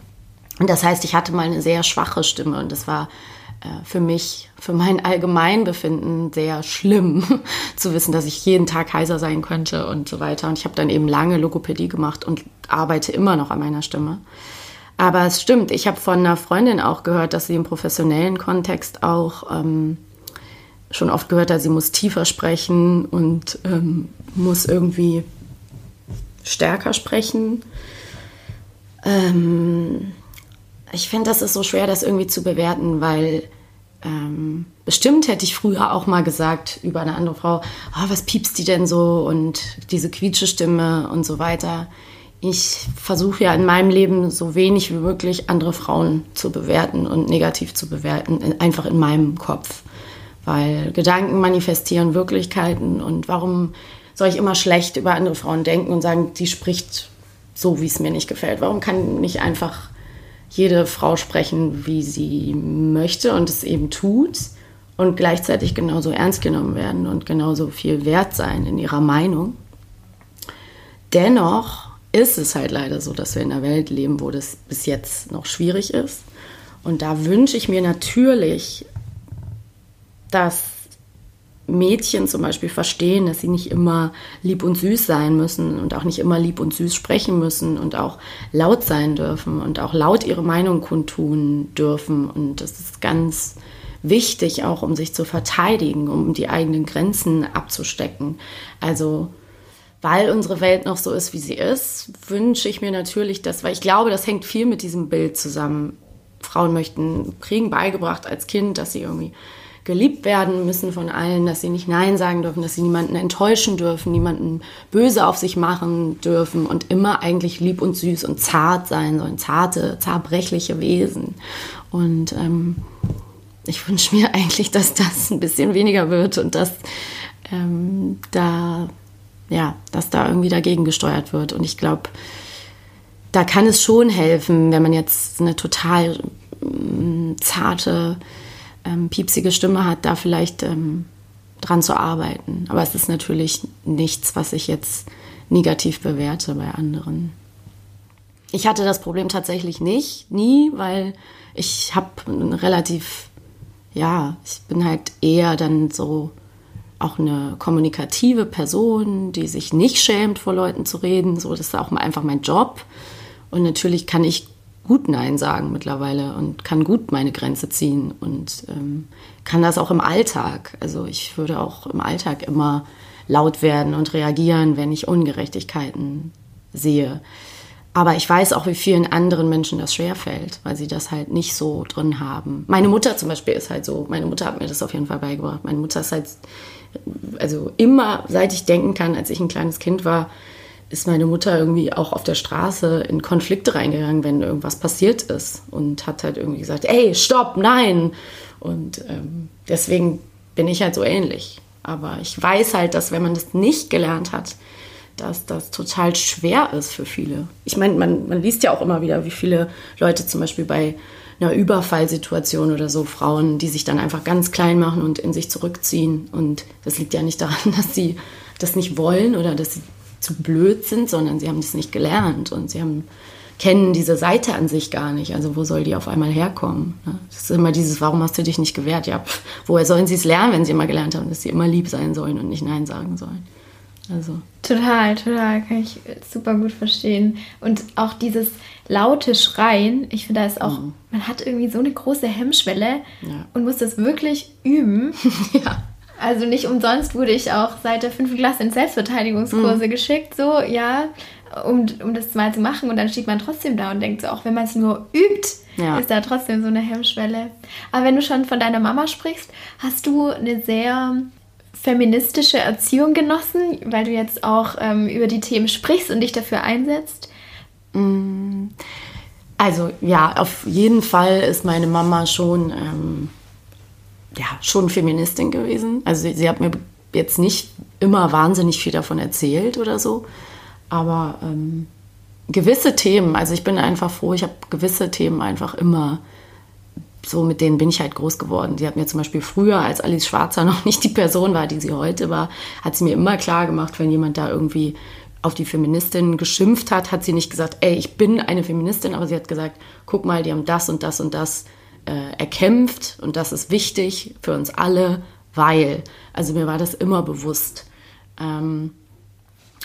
Und das heißt, ich hatte mal eine sehr schwache Stimme und das war für mich, für mein Allgemeinbefinden sehr schlimm zu wissen, dass ich jeden Tag heiser sein könnte und so weiter. Und ich habe dann eben lange Logopädie gemacht und arbeite immer noch an meiner Stimme. Aber es stimmt, ich habe von einer Freundin auch gehört, dass sie im professionellen Kontext auch ähm, schon oft gehört hat, sie muss tiefer sprechen und ähm, muss irgendwie stärker sprechen. Ähm, ich finde, das ist so schwer, das irgendwie zu bewerten, weil ähm, bestimmt hätte ich früher auch mal gesagt über eine andere Frau, oh, was piepst die denn so und diese quietsche Stimme und so weiter. Ich versuche ja in meinem Leben so wenig wie möglich andere Frauen zu bewerten und negativ zu bewerten, einfach in meinem Kopf. Weil Gedanken manifestieren Wirklichkeiten und warum soll ich immer schlecht über andere Frauen denken und sagen, die spricht so, wie es mir nicht gefällt? Warum kann nicht einfach jede Frau sprechen, wie sie möchte und es eben tut und gleichzeitig genauso ernst genommen werden und genauso viel wert sein in ihrer Meinung? Dennoch ist es halt leider so, dass wir in einer Welt leben, wo das bis jetzt noch schwierig ist. Und da wünsche ich mir natürlich, dass Mädchen zum Beispiel verstehen, dass sie nicht immer lieb und süß sein müssen und auch nicht immer lieb und süß sprechen müssen und auch laut sein dürfen und auch laut ihre Meinung kundtun dürfen. Und das ist ganz wichtig, auch um sich zu verteidigen, um die eigenen Grenzen abzustecken. Also weil unsere Welt noch so ist, wie sie ist, wünsche ich mir natürlich, dass, weil ich glaube, das hängt viel mit diesem Bild zusammen. Frauen möchten, kriegen beigebracht als Kind, dass sie irgendwie geliebt werden müssen von allen, dass sie nicht Nein sagen dürfen, dass sie niemanden enttäuschen dürfen, niemanden böse auf sich machen dürfen und immer eigentlich lieb und süß und zart sein sollen, zarte, zerbrechliche Wesen. Und ähm, ich wünsche mir eigentlich, dass das ein bisschen weniger wird und dass ähm, da ja, dass da irgendwie dagegen gesteuert wird. Und ich glaube, da kann es schon helfen, wenn man jetzt eine total ähm, zarte, ähm, piepsige Stimme hat, da vielleicht ähm, dran zu arbeiten. Aber es ist natürlich nichts, was ich jetzt negativ bewerte bei anderen. Ich hatte das Problem tatsächlich nicht, nie, weil ich habe relativ, ja, ich bin halt eher dann so auch eine kommunikative Person, die sich nicht schämt, vor Leuten zu reden. So, das ist auch einfach mein Job. Und natürlich kann ich gut Nein sagen mittlerweile und kann gut meine Grenze ziehen und ähm, kann das auch im Alltag. Also ich würde auch im Alltag immer laut werden und reagieren, wenn ich Ungerechtigkeiten sehe. Aber ich weiß auch, wie vielen anderen Menschen das schwerfällt, weil sie das halt nicht so drin haben. Meine Mutter zum Beispiel ist halt so, meine Mutter hat mir das auf jeden Fall beigebracht. Meine Mutter ist halt also immer, seit ich denken kann, als ich ein kleines Kind war, ist meine Mutter irgendwie auch auf der Straße in Konflikte reingegangen, wenn irgendwas passiert ist und hat halt irgendwie gesagt, ey, stopp, nein. Und ähm, deswegen bin ich halt so ähnlich. Aber ich weiß halt, dass wenn man das nicht gelernt hat, dass das total schwer ist für viele. Ich meine, man, man liest ja auch immer wieder, wie viele Leute zum Beispiel bei einer Überfallsituation oder so Frauen, die sich dann einfach ganz klein machen und in sich zurückziehen. Und das liegt ja nicht daran, dass sie das nicht wollen oder dass sie zu blöd sind, sondern sie haben das nicht gelernt und sie haben, kennen diese Seite an sich gar nicht. Also wo soll die auf einmal herkommen? Ne? Das ist immer dieses, warum hast du dich nicht gewehrt? Ja, pff, woher sollen sie es lernen, wenn sie immer gelernt haben, dass sie immer lieb sein sollen und nicht Nein sagen sollen? Also. Total, total, kann ich super gut verstehen. Und auch dieses laute Schreien, ich finde, da ist auch, mhm. man hat irgendwie so eine große Hemmschwelle ja. und muss das wirklich üben. ja. Also nicht umsonst wurde ich auch seit der fünften Klasse in Selbstverteidigungskurse mhm. geschickt, so, ja, um, um das mal zu machen. Und dann steht man trotzdem da und denkt so, auch wenn man es nur übt, ja. ist da trotzdem so eine Hemmschwelle. Aber wenn du schon von deiner Mama sprichst, hast du eine sehr feministische Erziehung genossen, weil du jetzt auch ähm, über die Themen sprichst und dich dafür einsetzt? Mm. Also ja, auf jeden Fall ist meine Mama schon, ähm, ja, schon Feministin gewesen. Also sie, sie, hat mir jetzt nicht immer wahnsinnig viel davon erzählt oder so, aber ähm, gewisse Themen, also ich bin einfach froh, ich habe gewisse Themen einfach immer so mit denen bin ich halt groß geworden. Sie hat mir zum Beispiel früher, als Alice Schwarzer noch nicht die Person war, die sie heute war, hat sie mir immer klar gemacht, wenn jemand da irgendwie auf die Feministin geschimpft hat, hat sie nicht gesagt, ey, ich bin eine Feministin, aber sie hat gesagt, guck mal, die haben das und das und das äh, erkämpft und das ist wichtig für uns alle, weil, also mir war das immer bewusst. Ähm,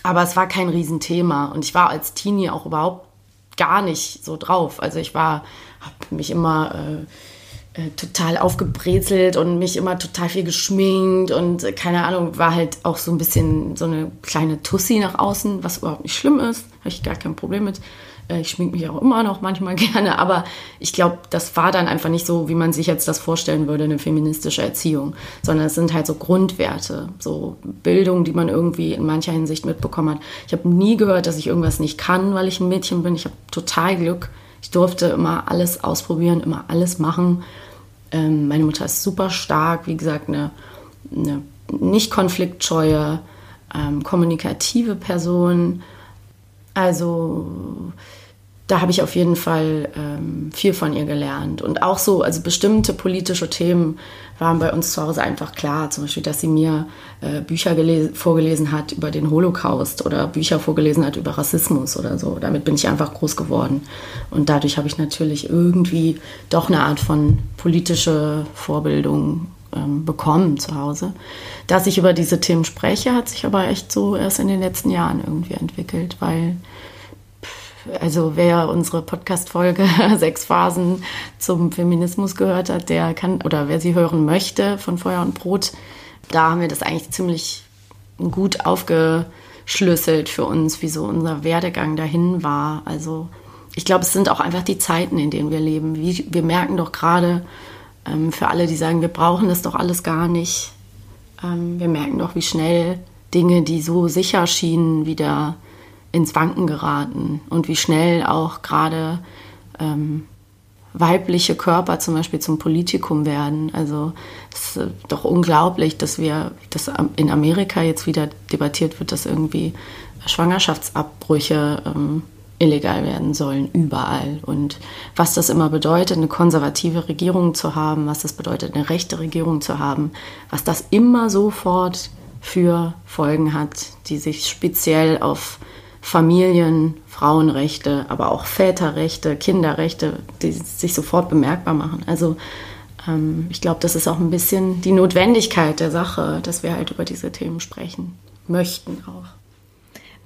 aber es war kein Riesenthema und ich war als Teenie auch überhaupt gar nicht so drauf. Also ich war, habe mich immer äh, äh, total aufgebrezelt und mich immer total viel geschminkt und äh, keine Ahnung, war halt auch so ein bisschen so eine kleine Tussi nach außen, was überhaupt nicht schlimm ist, habe ich gar kein Problem mit. Äh, ich schminke mich auch immer noch manchmal gerne, aber ich glaube, das war dann einfach nicht so, wie man sich jetzt das vorstellen würde, eine feministische Erziehung, sondern es sind halt so Grundwerte, so Bildung, die man irgendwie in mancher Hinsicht mitbekommen hat. Ich habe nie gehört, dass ich irgendwas nicht kann, weil ich ein Mädchen bin. Ich habe total Glück. Ich durfte immer alles ausprobieren, immer alles machen. Ähm, meine Mutter ist super stark, wie gesagt, eine, eine nicht konfliktscheue, ähm, kommunikative Person. Also da habe ich auf jeden Fall ähm, viel von ihr gelernt. Und auch so, also bestimmte politische Themen waren bei uns zu Hause einfach klar. Zum Beispiel, dass sie mir äh, Bücher vorgelesen hat über den Holocaust oder Bücher vorgelesen hat über Rassismus oder so. Damit bin ich einfach groß geworden. Und dadurch habe ich natürlich irgendwie doch eine Art von politische Vorbildung ähm, bekommen zu Hause. Dass ich über diese Themen spreche, hat sich aber echt so erst in den letzten Jahren irgendwie entwickelt, weil also wer unsere Podcast-Folge Sechs Phasen zum Feminismus gehört hat, der kann, oder wer sie hören möchte von Feuer und Brot, da haben wir das eigentlich ziemlich gut aufge, aufschlüsselt für uns, wie so unser Werdegang dahin war. Also ich glaube, es sind auch einfach die Zeiten, in denen wir leben. Wie, wir merken doch gerade, ähm, für alle, die sagen, wir brauchen das doch alles gar nicht, ähm, wir merken doch, wie schnell Dinge, die so sicher schienen, wieder ins Wanken geraten und wie schnell auch gerade ähm, weibliche Körper zum Beispiel zum Politikum werden. Also es ist doch unglaublich, dass wir, dass in Amerika jetzt wieder debattiert wird, dass irgendwie Schwangerschaftsabbrüche ähm, illegal werden sollen, überall. Und was das immer bedeutet, eine konservative Regierung zu haben, was das bedeutet, eine rechte Regierung zu haben, was das immer sofort für Folgen hat, die sich speziell auf Familien, Frauenrechte, aber auch Väterrechte, Kinderrechte, die sich sofort bemerkbar machen. Also ähm, ich glaube, das ist auch ein bisschen die Notwendigkeit der Sache, dass wir halt über diese Themen sprechen möchten auch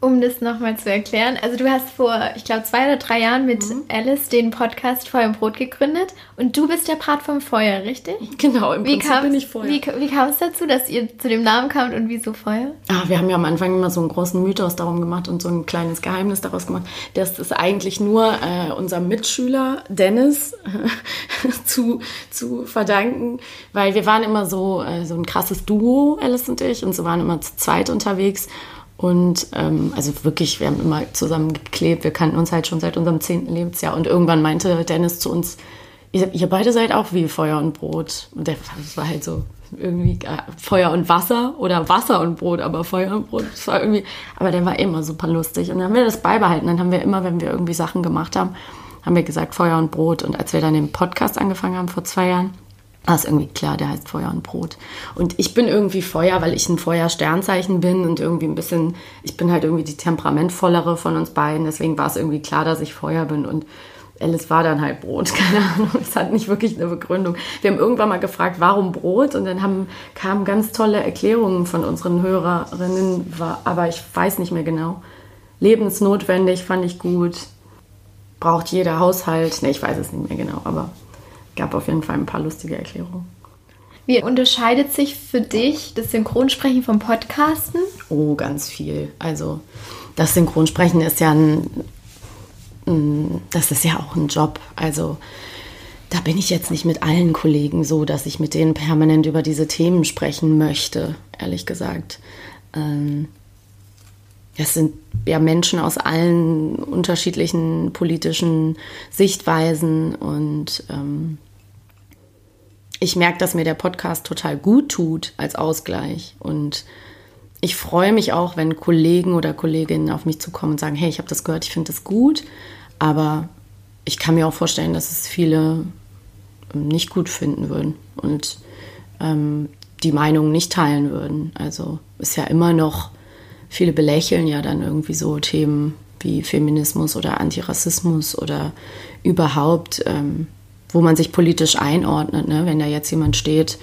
um das nochmal zu erklären, also du hast vor, ich glaube, zwei oder drei Jahren mit mhm. Alice den Podcast Feuer und Brot gegründet und du bist der Part vom Feuer, richtig? Genau, im wie Prinzip bin ich Feuer. Wie, wie kam es dazu, dass ihr zu dem Namen kamt und wieso Feuer? Ah, wir haben ja am Anfang immer so einen großen Mythos darum gemacht und so ein kleines Geheimnis daraus gemacht. Das ist eigentlich nur äh, unserem Mitschüler Dennis zu, zu verdanken, weil wir waren immer so, äh, so ein krasses Duo, Alice und ich, und so waren immer zu zweit unterwegs. Und ähm, also wirklich, wir haben immer zusammen geklebt. Wir kannten uns halt schon seit unserem zehnten Lebensjahr. Und irgendwann meinte Dennis zu uns, ihr, ihr beide seid auch wie Feuer und Brot. Und der, das war halt so irgendwie äh, Feuer und Wasser oder Wasser und Brot, aber Feuer und Brot, das war irgendwie, aber der war immer super lustig. Und dann haben wir das beibehalten. Dann haben wir immer, wenn wir irgendwie Sachen gemacht haben, haben wir gesagt Feuer und Brot. Und als wir dann den Podcast angefangen haben vor zwei Jahren, war es irgendwie klar, der heißt Feuer und Brot. Und ich bin irgendwie Feuer, weil ich ein Feuer-Sternzeichen bin und irgendwie ein bisschen, ich bin halt irgendwie die temperamentvollere von uns beiden. Deswegen war es irgendwie klar, dass ich Feuer bin. Und Alice war dann halt Brot, keine Ahnung. Es hat nicht wirklich eine Begründung. Wir haben irgendwann mal gefragt, warum Brot? Und dann haben, kamen ganz tolle Erklärungen von unseren Hörerinnen, aber ich weiß nicht mehr genau. Lebensnotwendig fand ich gut. Braucht jeder Haushalt. Ne, ich weiß es nicht mehr genau, aber gab auf jeden Fall ein paar lustige Erklärungen. Wie unterscheidet sich für dich das Synchronsprechen vom Podcasten? Oh, ganz viel. Also das Synchronsprechen ist ja ein, das ist ja auch ein Job. Also da bin ich jetzt nicht mit allen Kollegen so, dass ich mit denen permanent über diese Themen sprechen möchte, ehrlich gesagt. Ähm, es sind ja Menschen aus allen unterschiedlichen politischen Sichtweisen und ähm, ich merke, dass mir der Podcast total gut tut als Ausgleich und ich freue mich auch, wenn Kollegen oder Kolleginnen auf mich zukommen und sagen, hey, ich habe das gehört, ich finde das gut, aber ich kann mir auch vorstellen, dass es viele nicht gut finden würden und ähm, die Meinung nicht teilen würden. Also ist ja immer noch viele belächeln ja dann irgendwie so Themen wie Feminismus oder Antirassismus oder überhaupt, ähm, wo man sich politisch einordnet. Ne? Wenn da jetzt jemand steht,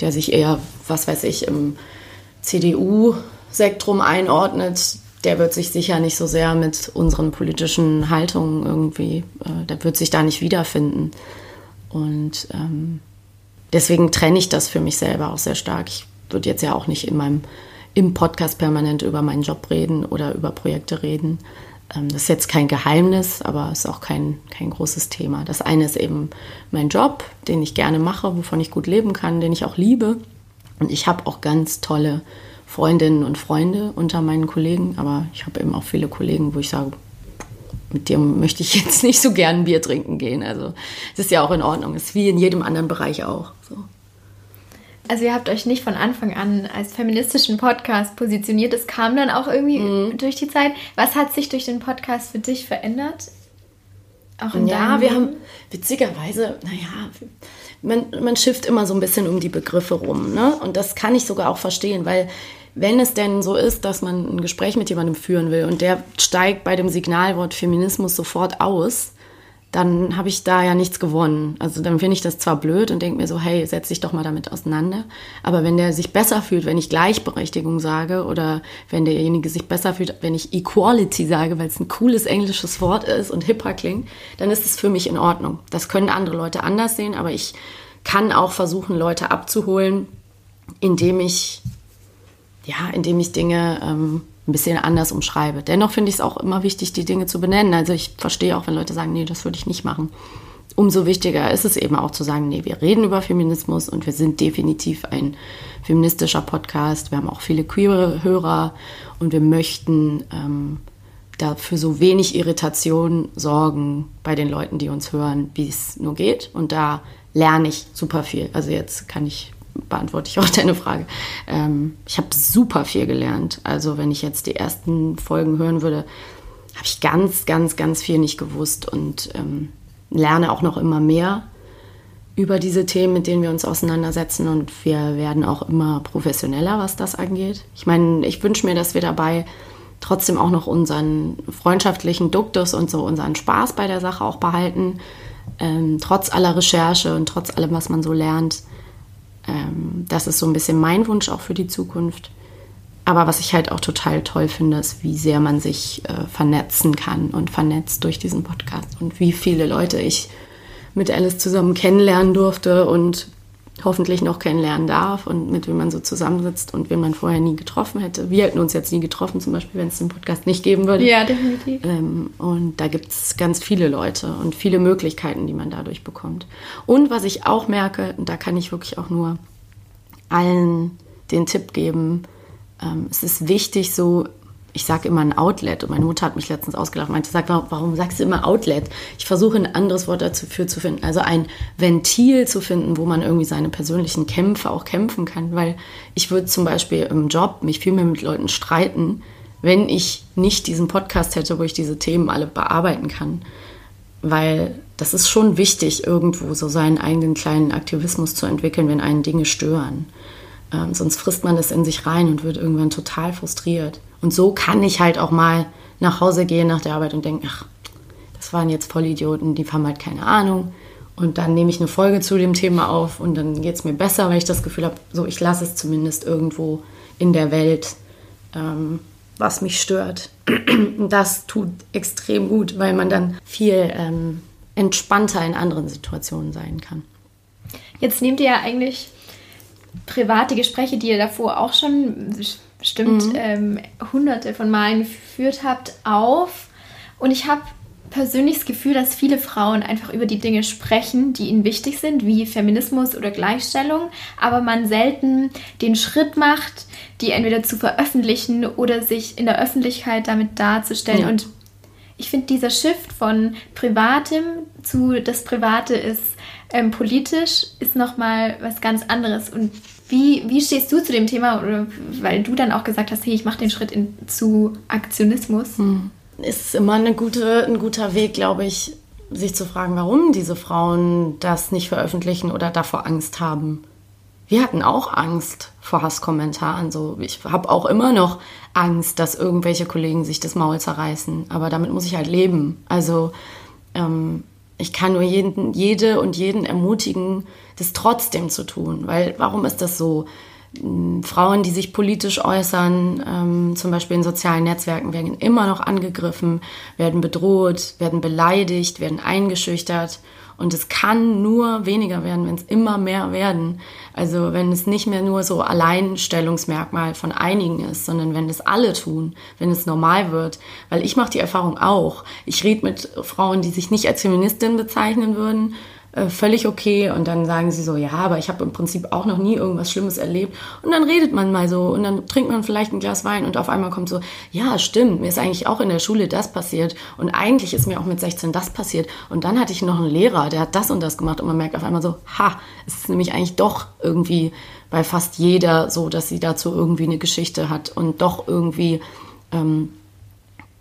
der sich eher, was weiß ich, im CDU-Sektrum einordnet, der wird sich sicher nicht so sehr mit unseren politischen Haltungen irgendwie, äh, der wird sich da nicht wiederfinden. Und ähm, deswegen trenne ich das für mich selber auch sehr stark. Ich würde jetzt ja auch nicht in meinem im Podcast permanent über meinen Job reden oder über Projekte reden. Ähm, das ist jetzt kein Geheimnis, aber es ist auch kein, kein großes Thema. Das eine ist eben mein Job, den ich gerne mache, wovon ich gut leben kann, den ich auch liebe. Und ich habe auch ganz tolle Freundinnen und Freunde unter meinen Kollegen, aber ich habe eben auch viele Kollegen, wo ich sage, mit dem möchte ich jetzt nicht so gern Bier trinken gehen. Also es ist ja auch in Ordnung. Es ist wie in jedem anderen Bereich auch. So. Also ihr habt euch nicht von Anfang an als feministischen Podcast positioniert. Es kam dann auch irgendwie mhm. durch die Zeit. Was hat sich durch den Podcast für dich verändert? Auch in ja, wir haben witzigerweise, naja, man, man schifft immer so ein bisschen um die Begriffe rum. Ne? Und das kann ich sogar auch verstehen, weil wenn es denn so ist, dass man ein Gespräch mit jemandem führen will und der steigt bei dem Signalwort Feminismus sofort aus, dann habe ich da ja nichts gewonnen. Also dann finde ich das zwar blöd und denke mir so, hey, setz dich doch mal damit auseinander. Aber wenn der sich besser fühlt, wenn ich Gleichberechtigung sage oder wenn derjenige sich besser fühlt, wenn ich Equality sage, weil es ein cooles englisches Wort ist und hipper klingt, dann ist es für mich in Ordnung. Das können andere Leute anders sehen, aber ich kann auch versuchen, Leute abzuholen, indem ich, ja, indem ich Dinge ähm, ein bisschen anders umschreibe. Dennoch finde ich es auch immer wichtig, die Dinge zu benennen. Also ich verstehe auch, wenn Leute sagen, nee, das würde ich nicht machen. Umso wichtiger ist es eben auch zu sagen, nee, wir reden über Feminismus und wir sind definitiv ein feministischer Podcast. Wir haben auch viele queere Hörer und wir möchten ähm, dafür so wenig Irritation sorgen bei den Leuten, die uns hören, wie es nur geht. Und da lerne ich super viel. Also jetzt kann ich beantworte ich auch deine Frage. Ähm, ich habe super viel gelernt. Also wenn ich jetzt die ersten Folgen hören würde, habe ich ganz, ganz, ganz viel nicht gewusst und ähm, lerne auch noch immer mehr über diese Themen, mit denen wir uns auseinandersetzen. Und wir werden auch immer professioneller, was das angeht. Ich meine, ich wünsche mir, dass wir dabei trotzdem auch noch unseren freundschaftlichen Duktus und so unseren Spaß bei der Sache auch behalten. Ähm, trotz aller Recherche und trotz allem, was man so lernt. Ähm, das ist so ein bisschen mein Wunsch auch für die Zukunft. Aber was ich halt auch total toll finde, ist, wie sehr man sich äh, vernetzen kann und vernetzt durch diesen Podcast und wie viele Leute ich mit Alice zusammen kennenlernen durfte und hoffentlich noch kennenlernen darf und mit wem man so zusammensitzt und wen man vorher nie getroffen hätte. Wir hätten uns jetzt nie getroffen, zum Beispiel, wenn es den Podcast nicht geben würde. Ja, definitiv. Ähm, und da gibt es ganz viele Leute und viele Möglichkeiten, die man dadurch bekommt. Und was ich auch merke, und da kann ich wirklich auch nur allen den Tipp geben, ähm, es ist wichtig, so ich sage immer ein Outlet und meine Mutter hat mich letztens ausgelacht, meinte, sag, warum sagst du immer Outlet? Ich versuche ein anderes Wort dafür zu finden, also ein Ventil zu finden, wo man irgendwie seine persönlichen Kämpfe auch kämpfen kann, weil ich würde zum Beispiel im Job mich viel mehr mit Leuten streiten, wenn ich nicht diesen Podcast hätte, wo ich diese Themen alle bearbeiten kann, weil das ist schon wichtig, irgendwo so seinen eigenen kleinen Aktivismus zu entwickeln, wenn einen Dinge stören. Ähm, sonst frisst man das in sich rein und wird irgendwann total frustriert. Und so kann ich halt auch mal nach Hause gehen nach der Arbeit und denken, ach, das waren jetzt Vollidioten, die haben halt keine Ahnung. Und dann nehme ich eine Folge zu dem Thema auf und dann geht es mir besser, weil ich das Gefühl habe, so ich lasse es zumindest irgendwo in der Welt, ähm, was mich stört. Und das tut extrem gut, weil man dann viel ähm, entspannter in anderen Situationen sein kann. Jetzt nehmt ihr ja eigentlich private Gespräche, die ihr davor auch schon bestimmt mhm. ähm, hunderte von Malen geführt habt, auf. Und ich habe persönlich das Gefühl, dass viele Frauen einfach über die Dinge sprechen, die ihnen wichtig sind, wie Feminismus oder Gleichstellung, aber man selten den Schritt macht, die entweder zu veröffentlichen oder sich in der Öffentlichkeit damit darzustellen. Ja. Und ich finde, dieser Shift von Privatem zu das Private ist ähm, politisch, ist nochmal was ganz anderes. Und wie, wie stehst du zu dem Thema? Weil du dann auch gesagt hast, hey, ich mache den Schritt in, zu Aktionismus. Hm. Ist immer eine gute, ein guter Weg, glaube ich, sich zu fragen, warum diese Frauen das nicht veröffentlichen oder davor Angst haben. Wir hatten auch Angst vor Hasskommentaren. So, ich habe auch immer noch Angst, dass irgendwelche Kollegen sich das Maul zerreißen. Aber damit muss ich halt leben. Also ähm, ich kann nur jeden, jede und jeden ermutigen, das trotzdem zu tun. Weil warum ist das so? Frauen, die sich politisch äußern, ähm, zum Beispiel in sozialen Netzwerken, werden immer noch angegriffen, werden bedroht, werden beleidigt, werden eingeschüchtert. Und es kann nur weniger werden, wenn es immer mehr werden. Also wenn es nicht mehr nur so Alleinstellungsmerkmal von einigen ist, sondern wenn es alle tun, wenn es normal wird. Weil ich mache die Erfahrung auch. Ich rede mit Frauen, die sich nicht als Feministin bezeichnen würden äh, völlig okay. Und dann sagen sie so, ja, aber ich habe im Prinzip auch noch nie irgendwas Schlimmes erlebt. Und dann redet man mal so und dann trinkt man vielleicht ein Glas Wein und auf einmal kommt so, ja, stimmt, mir ist eigentlich auch in der Schule das passiert und eigentlich ist mir auch mit 16 das passiert. Und dann hatte ich noch einen Lehrer, der hat das und das gemacht und man merkt auf einmal so, ha, es ist nämlich eigentlich doch irgendwie bei fast jeder so, dass sie dazu irgendwie eine Geschichte hat und doch irgendwie ähm,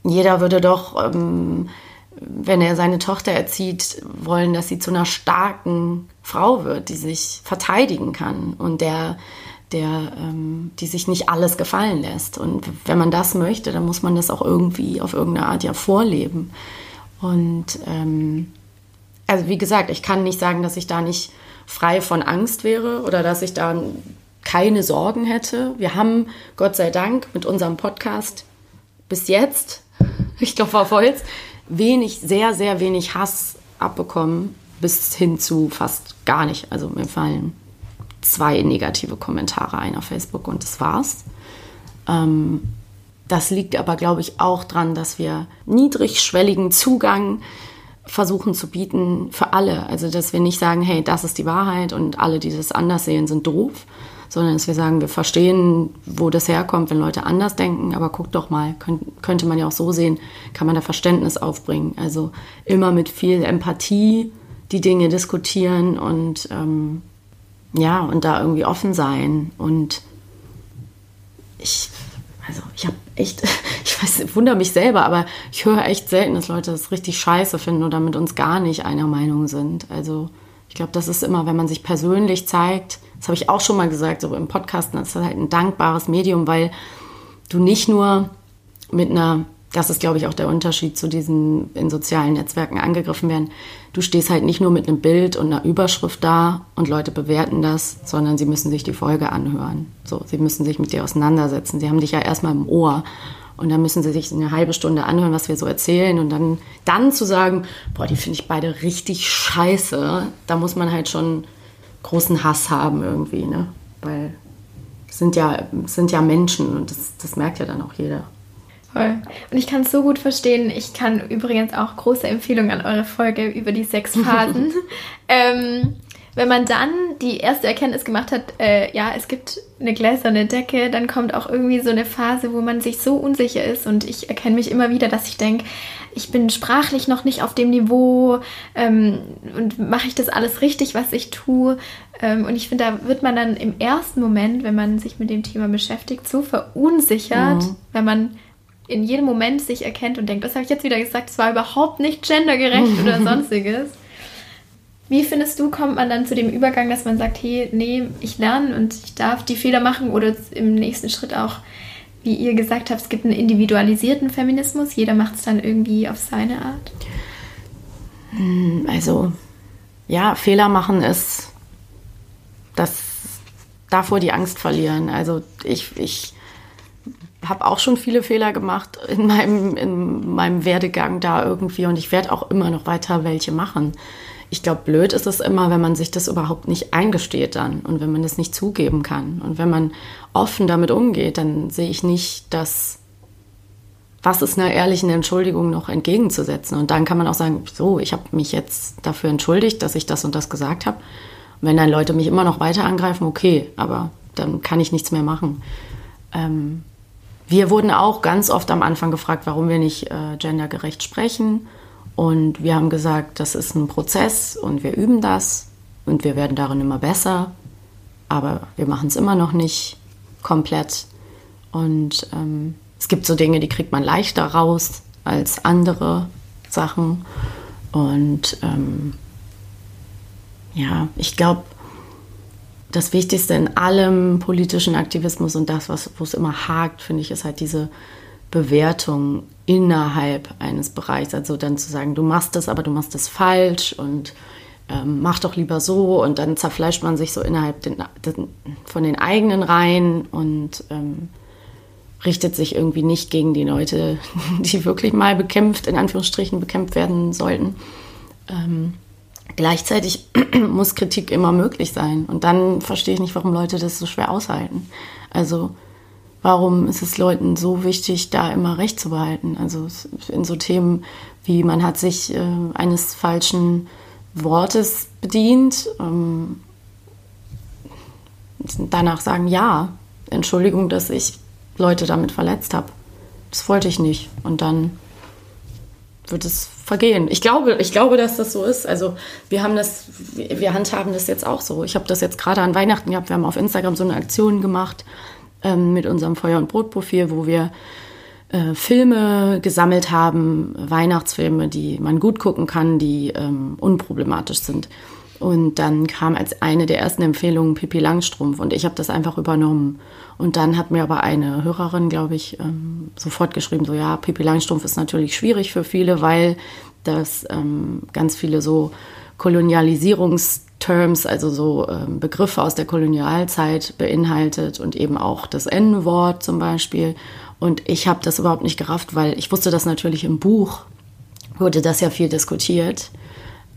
jeder würde doch ähm, wenn er seine Tochter erzieht, wollen, dass sie zu einer starken Frau wird, die sich verteidigen kann und der, der, ähm, die sich nicht alles gefallen lässt. Und wenn man das möchte, dann muss man das auch irgendwie auf irgendeine Art ja vorleben. Und ähm, also wie gesagt, ich kann nicht sagen, dass ich da nicht frei von Angst wäre oder dass ich da keine Sorgen hätte. Wir haben Gott sei Dank mit unserem Podcast bis jetzt, ich glaube auf Holz, wenig, sehr, sehr wenig Hass abbekommen, bis hin zu fast gar nicht. Also mir fallen zwei negative Kommentare ein auf Facebook und das war's. Ähm, Das liegt aber, glaube ich, auch daran, dass wir niedrigschwelligen Zugang versuchen zu bieten für alle. Also, dass wir nicht sagen, hey, das ist die Wahrheit und alle, die das anders sehen, sind doof, sondern dass wir sagen, wir verstehen, wo das herkommt, wenn Leute anders denken, aber guck doch mal, könnt, könnte man ja auch so sehen, kann man da Verständnis aufbringen. Also immer mit viel Empathie die Dinge diskutieren und ähm, ja, und da irgendwie offen sein. Und ich, also ich habe echt, ich weiß, wundere mich selber, aber ich höre echt selten, dass Leute das richtig scheiße finden oder mit uns gar nicht einer Meinung sind. Also ich glaube, das ist immer, wenn man sich persönlich zeigt, das habe ich auch schon mal gesagt, so im Podcast, das ist halt ein dankbares Medium, weil du nicht nur mit einer, das ist glaube ich auch der Unterschied zu diesen in sozialen Netzwerken angegriffen werden, du stehst halt nicht nur mit einem Bild und einer Überschrift da und Leute bewerten das, sondern sie müssen sich die Folge anhören. So, sie müssen sich mit dir auseinandersetzen. Sie haben dich ja erstmal im Ohr. Und dann müssen sie sich eine halbe Stunde anhören, was wir so erzählen. Und dann, dann zu sagen, boah, die finde ich beide richtig scheiße, da muss man halt schon großen Hass haben irgendwie, ne? Weil es sind ja, sind ja Menschen und das, das merkt ja dann auch jeder. Voll. Und ich kann es so gut verstehen. Ich kann übrigens auch große Empfehlungen an eure Folge über die sechs Phasen. ähm, wenn man dann die erste Erkenntnis gemacht hat, äh, ja, es gibt eine gläserne Decke, dann kommt auch irgendwie so eine Phase, wo man sich so unsicher ist. Und ich erkenne mich immer wieder, dass ich denke, ich bin sprachlich noch nicht auf dem Niveau ähm, und mache ich das alles richtig, was ich tue. Ähm, und ich finde, da wird man dann im ersten Moment, wenn man sich mit dem Thema beschäftigt, so verunsichert, mhm. wenn man in jedem Moment sich erkennt und denkt, das habe ich jetzt wieder gesagt, es war überhaupt nicht gendergerecht oder sonstiges. Wie findest du, kommt man dann zu dem Übergang, dass man sagt, hey, nee, ich lerne und ich darf die Fehler machen oder im nächsten Schritt auch, wie ihr gesagt habt, es gibt einen individualisierten Feminismus, jeder macht es dann irgendwie auf seine Art? Hm, also, ja, Fehler machen ist das davor die Angst verlieren. Also ich, ich habe auch schon viele Fehler gemacht in meinem, in meinem Werdegang da irgendwie und ich werde auch immer noch weiter welche machen. Ich glaube, blöd ist es immer, wenn man sich das überhaupt nicht eingesteht dann und wenn man das nicht zugeben kann. Und wenn man offen damit umgeht, dann sehe ich nicht, dass was ist einer ehrlichen Entschuldigung noch entgegenzusetzen. Und dann kann man auch sagen, so, ich habe mich jetzt dafür entschuldigt, dass ich das und das gesagt habe. Und wenn dann Leute mich immer noch weiter angreifen, okay, aber dann kann ich nichts mehr machen. Ähm, wir wurden auch ganz oft am Anfang gefragt, warum wir nicht äh, gendergerecht sprechen. Und wir haben gesagt, das ist ein Prozess und wir üben das und wir werden darin immer besser. Aber wir machen es immer noch nicht komplett. Und ähm, es gibt so Dinge, die kriegt man leichter raus als andere Sachen. Und ähm, ja, ich glaube, das Wichtigste in allem politischen Aktivismus und das, wo es immer hakt, finde ich, ist halt diese Bewertung innerhalb eines Bereichs. Also dann zu sagen, du machst das, aber du machst das falsch und ähm, mach doch lieber so. Und dann zerfleischt man sich so innerhalb den, den, von den eigenen Reihen und ähm, richtet sich irgendwie nicht gegen die Leute, die wirklich mal bekämpft, in Anführungsstrichen bekämpft werden sollten. Ähm, Gleichzeitig muss Kritik immer möglich sein. Und dann verstehe ich nicht, warum Leute das so schwer aushalten. Also warum ist es Leuten so wichtig, da immer Recht zu behalten? Also in so Themen wie man hat sich äh, eines falschen Wortes bedient. Ähm, danach sagen, ja, Entschuldigung, dass ich Leute damit verletzt habe. Das wollte ich nicht. Und dann wird es vergehen. Ich glaube, ich glaube, dass das so ist. Also wir haben das, wir handhaben das jetzt auch so. Ich habe das jetzt gerade an Weihnachten gehabt. Wir haben auf Instagram so eine Aktion gemacht ähm, mit unserem Feuer- und Brotprofil, wo wir äh, Filme gesammelt haben, Weihnachtsfilme, die man gut gucken kann, die ähm, unproblematisch sind. Und dann kam als eine der ersten Empfehlungen Pippi Langstrumpf und ich habe das einfach übernommen. Und dann hat mir aber eine Hörerin, glaube ich, ähm, sofort geschrieben, so ja, Pippi Langstrumpf ist natürlich schwierig für viele, weil das ähm, ganz viele so Kolonialisierungsterms, also so ähm, Begriffe aus der Kolonialzeit beinhaltet und eben auch das N-Wort zum Beispiel. Und ich habe das überhaupt nicht gerafft, weil ich wusste das natürlich im Buch, wurde das ja viel diskutiert.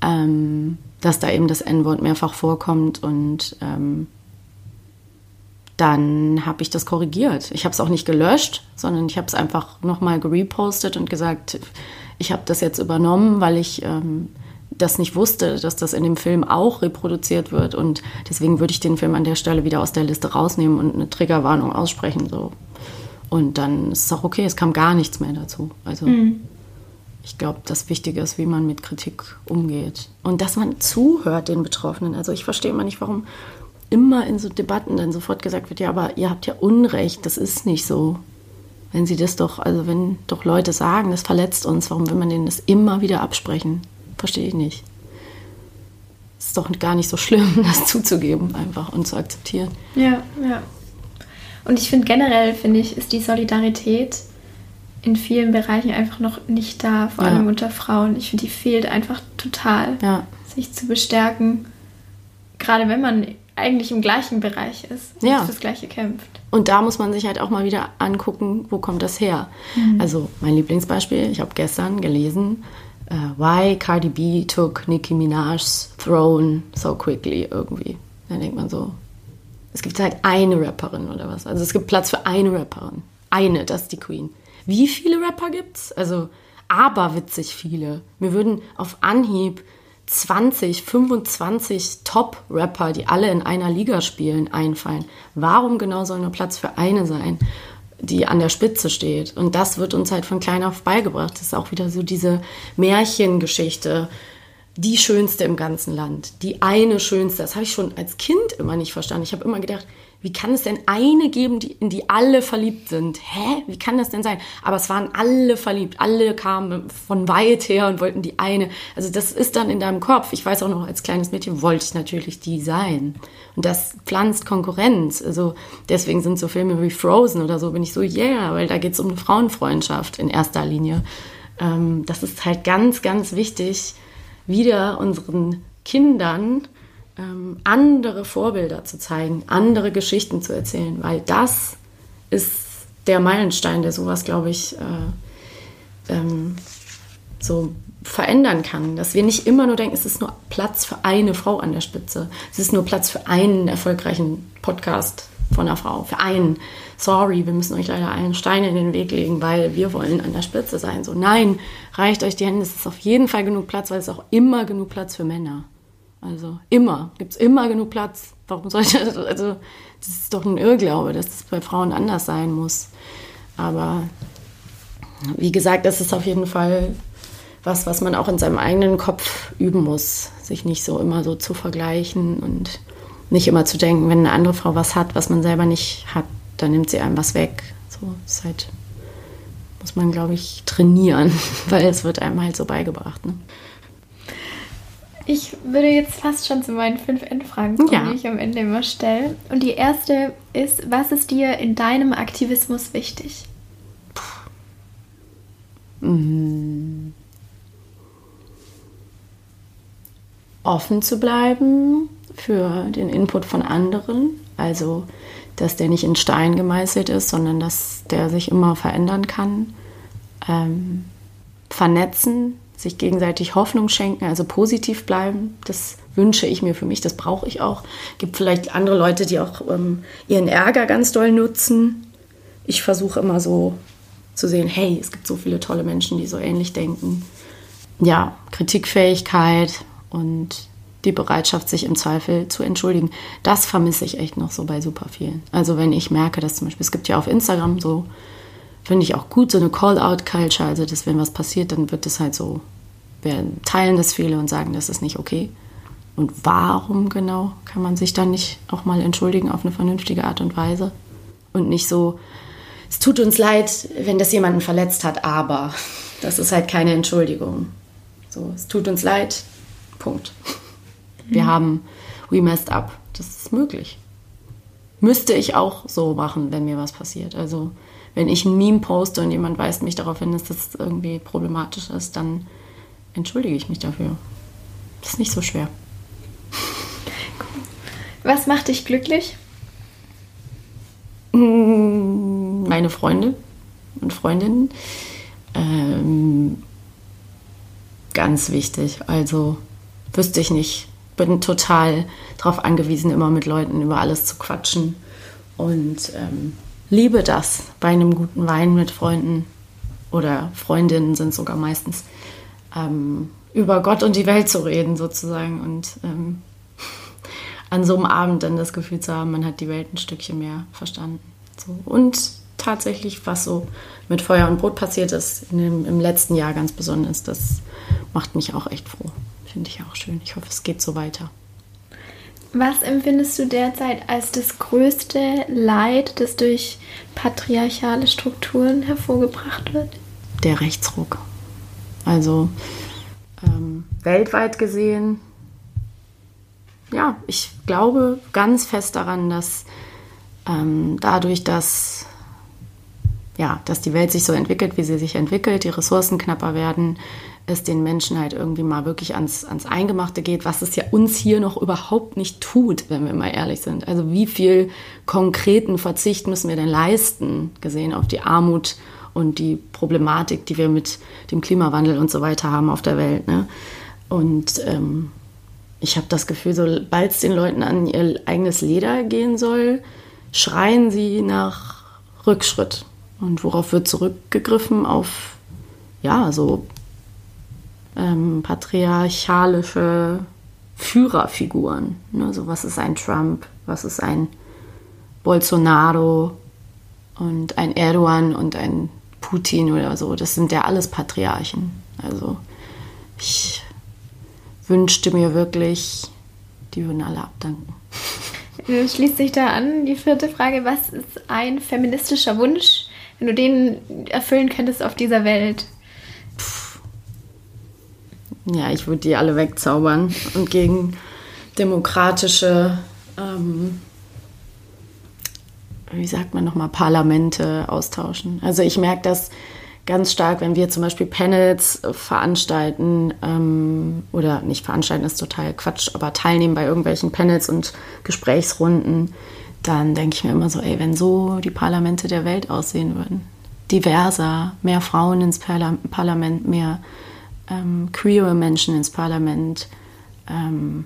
Ähm, dass da eben das N-Wort mehrfach vorkommt und ähm, dann habe ich das korrigiert. Ich habe es auch nicht gelöscht, sondern ich habe es einfach nochmal gerepostet und gesagt, ich habe das jetzt übernommen, weil ich ähm, das nicht wusste, dass das in dem Film auch reproduziert wird. Und deswegen würde ich den Film an der Stelle wieder aus der Liste rausnehmen und eine Triggerwarnung aussprechen. So. Und dann ist es auch okay, es kam gar nichts mehr dazu. Also mhm. ich glaube, das Wichtige ist, wie man mit Kritik umgeht. Und dass man zuhört den Betroffenen. Also ich verstehe immer nicht, warum immer in so Debatten dann sofort gesagt wird, ja, aber ihr habt ja Unrecht, das ist nicht so. Wenn sie das doch, also wenn doch Leute sagen, das verletzt uns, warum will man denen das immer wieder absprechen? Verstehe ich nicht. Es ist doch gar nicht so schlimm, das zuzugeben einfach und zu akzeptieren. Ja, ja. Und ich finde generell, finde ich, ist die Solidarität in vielen Bereichen einfach noch nicht da, vor allem ja. unter Frauen. Ich finde, die fehlt einfach total, ja. sich zu bestärken. Gerade wenn man eigentlich im gleichen Bereich ist und ja. fürs Gleiche kämpft. Und da muss man sich halt auch mal wieder angucken, wo kommt das her. Mhm. Also mein Lieblingsbeispiel, ich habe gestern gelesen, uh, Why Cardi B took Nicki Minaj's throne so quickly irgendwie. Da denkt man so, es gibt halt eine Rapperin oder was. Also es gibt Platz für eine Rapperin. Eine, das ist die Queen. Wie viele Rapper gibt's? Also aberwitzig viele. Mir würden auf Anhieb 20, 25 Top-Rapper, die alle in einer Liga spielen, einfallen. Warum genau soll nur Platz für eine sein, die an der Spitze steht? Und das wird uns halt von klein auf beigebracht. Das ist auch wieder so diese Märchengeschichte. Die schönste im ganzen Land. Die eine schönste. Das habe ich schon als Kind immer nicht verstanden. Ich habe immer gedacht, wie kann es denn eine geben, die, in die alle verliebt sind? Hä? Wie kann das denn sein? Aber es waren alle verliebt. Alle kamen von weit her und wollten die eine. Also das ist dann in deinem Kopf. Ich weiß auch noch, als kleines Mädchen wollte ich natürlich die sein. Und das pflanzt Konkurrenz. Also deswegen sind so Filme wie Frozen oder so, bin ich so, yeah, weil da geht es um eine Frauenfreundschaft in erster Linie. Ähm, das ist halt ganz, ganz wichtig, wieder unseren Kindern ähm, andere Vorbilder zu zeigen, andere Geschichten zu erzählen, weil das ist der Meilenstein, der sowas, glaube ich, äh, ähm, so verändern kann. Dass wir nicht immer nur denken, es ist nur Platz für eine Frau an der Spitze. Es ist nur Platz für einen erfolgreichen Podcast von einer Frau. Für einen. Sorry, wir müssen euch leider einen Stein in den Weg legen, weil wir wollen an der Spitze sein. So, nein, reicht euch die Hände. Es ist auf jeden Fall genug Platz, weil es ist auch immer genug Platz für Männer. Also immer, gibt es immer genug Platz. Warum sollte das, also das ist doch ein Irrglaube, dass das bei Frauen anders sein muss. Aber wie gesagt, das ist auf jeden Fall was, was man auch in seinem eigenen Kopf üben muss, sich nicht so immer so zu vergleichen und nicht immer zu denken, wenn eine andere Frau was hat, was man selber nicht hat, dann nimmt sie einem was weg. So ist halt, muss man, glaube ich, trainieren, weil es wird einem halt so beigebracht. Ne? Ich würde jetzt fast schon zu meinen fünf Endfragen kommen, ja. die ich am Ende immer stelle. Und die erste ist, was ist dir in deinem Aktivismus wichtig? Mhm. Offen zu bleiben für den Input von anderen. Also, dass der nicht in Stein gemeißelt ist, sondern dass der sich immer verändern kann. Ähm, vernetzen, sich gegenseitig Hoffnung schenken, also positiv bleiben. Das wünsche ich mir für mich, das brauche ich auch. Gibt vielleicht andere Leute, die auch ähm, ihren Ärger ganz doll nutzen. Ich versuche immer so zu sehen, hey, es gibt so viele tolle Menschen, die so ähnlich denken. Ja, Kritikfähigkeit und die Bereitschaft, sich im Zweifel zu entschuldigen. Das vermisse ich echt noch so bei super vielen. Also wenn ich merke, dass zum Beispiel, es gibt ja auf Instagram so finde ich auch gut, so eine Call-out-Culture. Also, dass wenn was passiert, dann wird es halt so, wir teilen das viele und sagen, das ist nicht okay. Und warum genau kann man sich dann nicht auch mal entschuldigen auf eine vernünftige Art und Weise? Und nicht so, es tut uns leid, wenn das jemanden verletzt hat, aber das ist halt keine Entschuldigung. So, es tut uns leid, Punkt. Wir mhm. haben, we messed up. Das ist möglich. Müsste ich auch so machen, wenn mir was passiert. Also, wenn ich ein Meme poste und jemand weist mich darauf hin, dass das irgendwie problematisch ist, dann entschuldige ich mich dafür. Das ist nicht so schwer. Was macht dich glücklich? Mm, meine Freunde und Freundinnen. Ähm, ganz wichtig. Also wüsste ich nicht. Bin total darauf angewiesen, immer mit Leuten über alles zu quatschen und ähm, liebe das, bei einem guten Wein mit Freunden oder Freundinnen sind sogar meistens, ähm, über Gott und die Welt zu reden sozusagen und ähm, an so einem Abend dann das Gefühl zu haben, man hat die Welt ein Stückchen mehr verstanden. So. Und tatsächlich, was so mit Feuer und Brot passiert ist, dem, im letzten Jahr ganz besonders, das macht mich auch echt froh. Finde ich auch schön. Ich hoffe, es geht so weiter. Was empfindest du derzeit als das größte Leid, das durch patriarchale Strukturen hervorgebracht wird? Der Rechtsruck. Also ähm, weltweit gesehen, ja, ich glaube ganz fest daran, dass ähm, dadurch, dass, ja, dass die Welt sich so entwickelt, wie sie sich entwickelt, die Ressourcen knapper werden, es den Menschen halt irgendwie mal wirklich ans, ans Eingemachte geht, was es ja uns hier noch überhaupt nicht tut, wenn wir mal ehrlich sind. Also wie viel konkreten Verzicht müssen wir denn leisten, gesehen auf die Armut und die Problematik, die wir mit dem Klimawandel und so weiter haben auf der Welt. Ne? Und ähm, ich habe das Gefühl, sobald es den Leuten an ihr eigenes Leder gehen soll, schreien sie nach Rückschritt. Und worauf wird zurückgegriffen? Auf ja, so ähm, patriarchalische Führerfiguren. Ne? So, was ist ein Trump? Was ist ein Bolsonaro? Und ein Erdogan und ein Putin oder so. Das sind ja alles Patriarchen. Also ich wünschte mir wirklich, die würden alle abdanken. Schließt sich da an die vierte Frage, was ist ein feministischer Wunsch, wenn du den erfüllen könntest auf dieser Welt? Ja, ich würde die alle wegzaubern und gegen demokratische, ähm, wie sagt man nochmal, Parlamente austauschen. Also ich merke das ganz stark, wenn wir zum Beispiel Panels veranstalten ähm, oder nicht veranstalten, ist total Quatsch, aber teilnehmen bei irgendwelchen Panels und Gesprächsrunden, dann denke ich mir immer so, ey, wenn so die Parlamente der Welt aussehen würden, diverser, mehr Frauen ins Parla Parlament, mehr ähm, queere Menschen ins Parlament, ähm,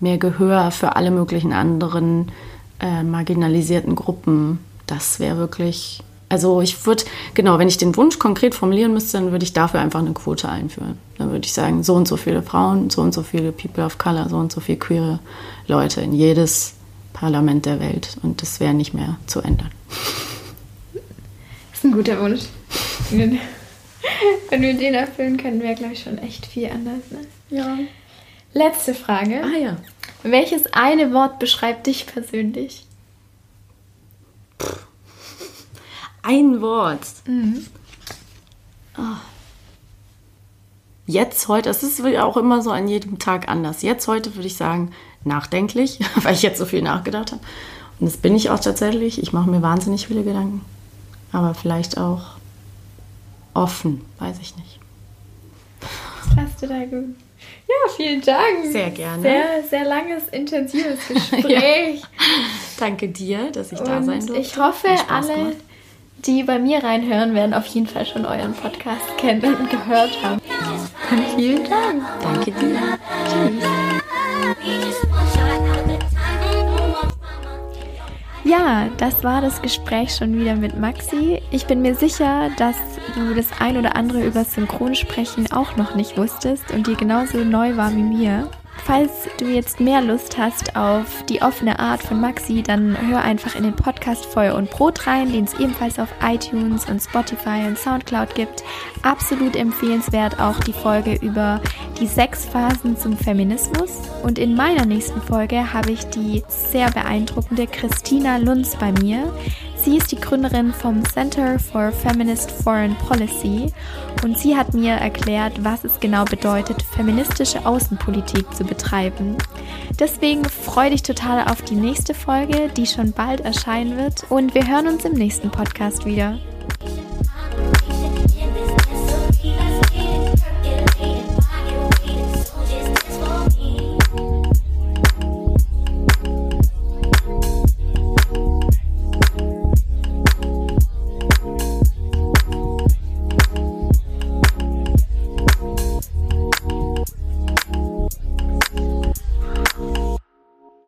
mehr Gehör für alle möglichen anderen äh, marginalisierten Gruppen. Das wäre wirklich, also ich würde, genau, wenn ich den Wunsch konkret formulieren müsste, dann würde ich dafür einfach eine Quote einführen. Dann würde ich sagen, so und so viele Frauen, so und so viele People of Color, so und so viele queere Leute in jedes Parlament der Welt. Und das wäre nicht mehr zu ändern. Das ist ein guter Wunsch. Wenn wir den erfüllen können, wäre, glaube ich, schon echt viel anders. Ne? Ja. Letzte Frage. Ah ja. Welches eine Wort beschreibt dich persönlich? Ein Wort. Mhm. Oh. Jetzt, heute, es ist auch immer so an jedem Tag anders. Jetzt, heute würde ich sagen, nachdenklich, weil ich jetzt so viel nachgedacht habe. Und das bin ich auch tatsächlich. Ich mache mir wahnsinnig viele Gedanken. Aber vielleicht auch offen, weiß ich nicht. Das passt total gut. Ja, vielen Dank. Sehr gerne. Sehr, sehr langes, intensives Gespräch. ja. Danke dir, dass ich da Und sein durfte. Ich hoffe, alle, gemacht. die bei mir reinhören, werden auf jeden Fall schon euren Podcast kennen und gehört haben. Und vielen Dank. Danke dir. Tschüss. Ja, das war das Gespräch schon wieder mit Maxi. Ich bin mir sicher, dass du das ein oder andere über Synchronsprechen auch noch nicht wusstest und dir genauso neu war wie mir. Falls du jetzt mehr Lust hast auf die offene Art von Maxi, dann hör einfach in den Podcast Feuer und Brot rein, den es ebenfalls auf iTunes und Spotify und Soundcloud gibt. Absolut empfehlenswert auch die Folge über die sechs Phasen zum Feminismus. Und in meiner nächsten Folge habe ich die sehr beeindruckende Christina Lunz bei mir. Sie ist die Gründerin vom Center for Feminist Foreign Policy und sie hat mir erklärt, was es genau bedeutet, feministische Außenpolitik zu betreiben. Deswegen freue dich total auf die nächste Folge, die schon bald erscheinen wird und wir hören uns im nächsten Podcast wieder.